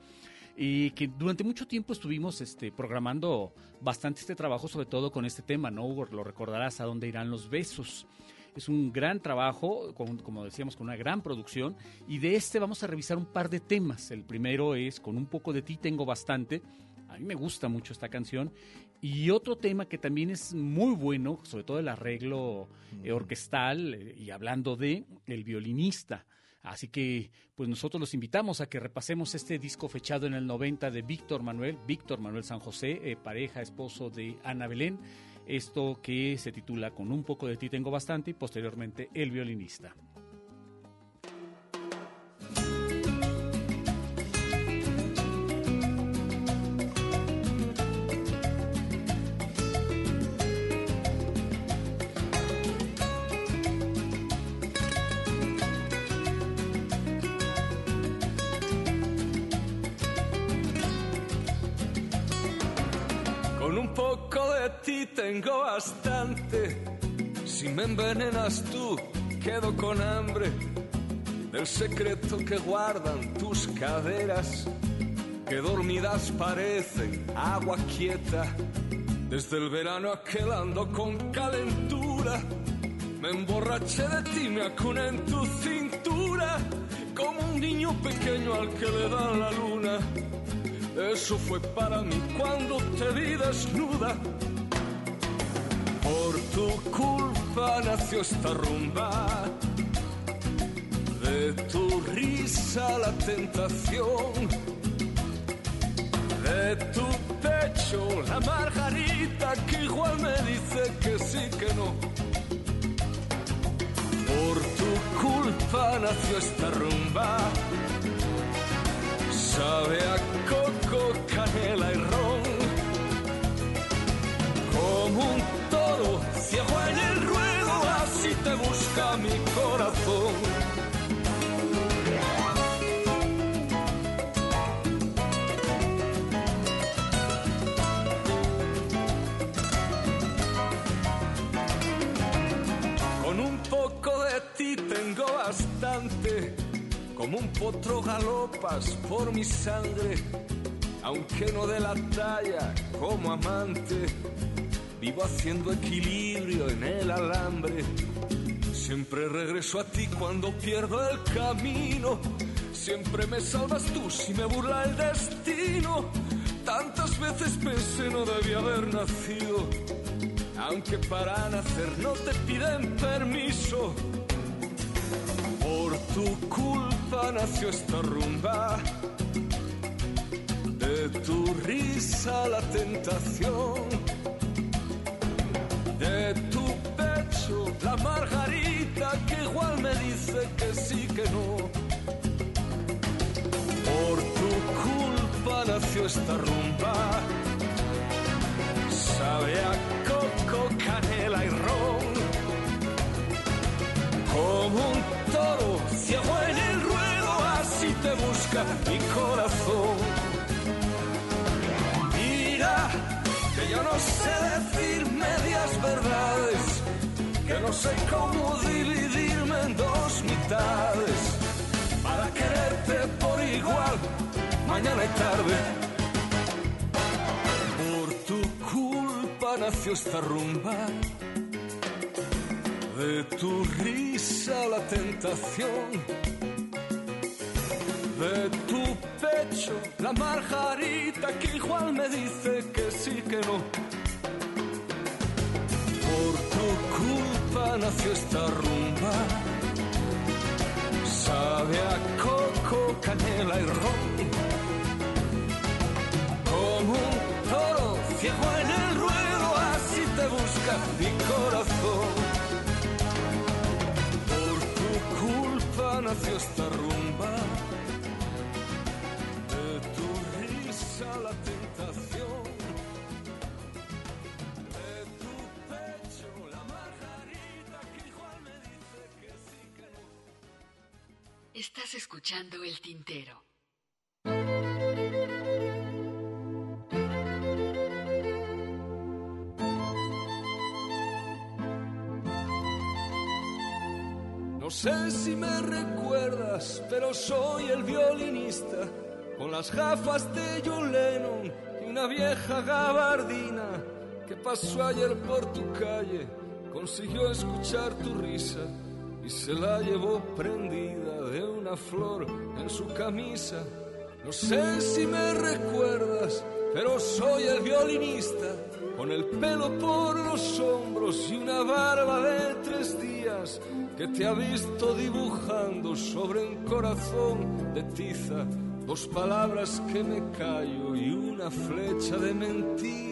Y que durante mucho tiempo estuvimos este, programando bastante este trabajo, sobre todo con este tema, ¿no, Hugo? Lo recordarás a dónde irán los besos. Es un gran trabajo, como decíamos, con una gran producción. Y de este vamos a revisar un par de temas. El primero es Con un poco de ti tengo bastante. A mí me gusta mucho esta canción. Y otro tema que también es muy bueno, sobre todo el arreglo eh, orquestal, eh, y hablando de el violinista. Así que, pues nosotros los invitamos a que repasemos este disco fechado en el 90 de Víctor Manuel, Víctor Manuel San José, eh, pareja, esposo de Ana Belén. Esto que se titula Con un poco de ti tengo bastante y posteriormente El violinista. Tengo bastante. Si me envenenas tú, quedo con hambre del secreto que guardan tus caderas, que dormidas parecen agua quieta. Desde el verano aquel ando con calentura. Me emborraché de ti, me acuné en tu cintura, como un niño pequeño al que le dan la luna. Eso fue para mí cuando te vi desnuda. Por tu culpa nació esta rumba. De tu risa la tentación. De tu pecho la margarita que igual me dice que sí que no. Por tu culpa nació esta rumba. Sabe a coco, canela y ron. Como un toro ciego en el ruedo, así te busca mi corazón. Con un poco de ti tengo bastante. Como un potro galopas por mi sangre, aunque no de la talla como amante. Vivo haciendo equilibrio en el alambre. Siempre regreso a ti cuando pierdo el camino. Siempre me salvas tú si me burla el destino. Tantas veces pensé no debía haber nacido. Aunque para nacer no te piden permiso. Por tu culpa nació esta rumba. De tu risa la tentación. la margarita que igual me dice que sí que no. Por tu culpa nació esta rumba, sabe a coco, canela y ron. Como un toro ciego en el ruedo, así te busca mi corazón. Mira, que yo no sé decir medias verdades que no sé cómo dividirme en dos mitades, para quererte por igual, mañana y tarde. Por tu culpa nació esta rumba. De tu risa la tentación. De tu pecho la margarita que igual me dice que sí que no. Por tu culpa nació esta rumba. Sabe a coco, canela y ron. Como un toro ciego en el ruedo, así te busca mi corazón. Por tu culpa nació esta rumba. De tu risa la tentación. Estás escuchando el tintero. No sé si me recuerdas, pero soy el violinista con las gafas de John Lennon y una vieja gabardina que pasó ayer por tu calle, consiguió escuchar tu risa y se la llevó prendida de una flor en su camisa. No sé si me recuerdas, pero soy el violinista con el pelo por los hombros y una barba de tres días que te ha visto dibujando sobre un corazón de tiza dos palabras que me callo y una flecha de mentira.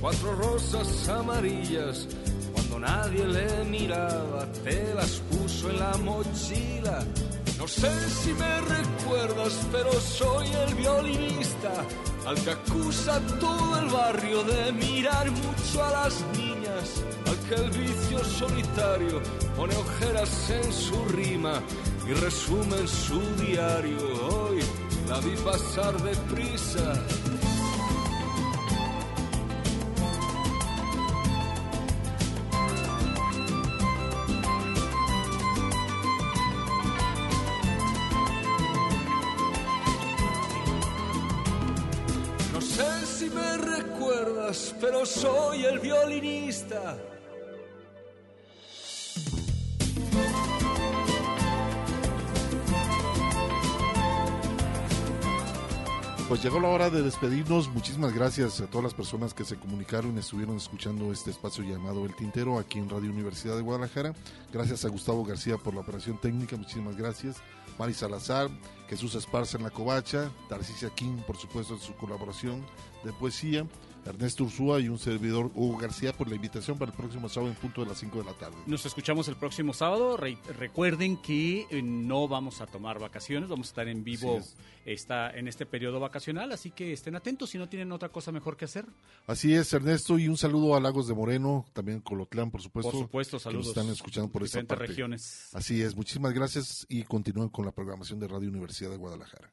Cuatro rosas amarillas. Cuando nadie le miraba, te las puso en la mochila. No sé si me recuerdas, pero soy el violinista. Al que acusa todo el barrio de mirar mucho a las niñas. Al que el vicio solitario pone ojeras en su rima y resume en su diario. Hoy la vi pasar deprisa. Soy el violinista. Pues llegó la hora de despedirnos. Muchísimas gracias a todas las personas que se comunicaron y estuvieron escuchando este espacio llamado El Tintero aquí en Radio Universidad de Guadalajara. Gracias a Gustavo García por la operación técnica. Muchísimas gracias. Mari Salazar, Jesús Esparza en la covacha, Tarcisia King, por supuesto, en su colaboración de poesía. Ernesto Ursúa y un servidor Hugo García por la invitación para el próximo sábado en punto de las 5 de la tarde. Nos escuchamos el próximo sábado. Re- recuerden que eh, no vamos a tomar vacaciones, vamos a estar en vivo está, en este periodo vacacional, así que estén atentos si no tienen otra cosa mejor que hacer. Así es, Ernesto, y un saludo a Lagos de Moreno, también Colotlán, por supuesto. Por supuesto, que saludos. nos están escuchando por esta parte. regiones. Así es, muchísimas gracias y continúen con la programación de Radio Universidad de Guadalajara.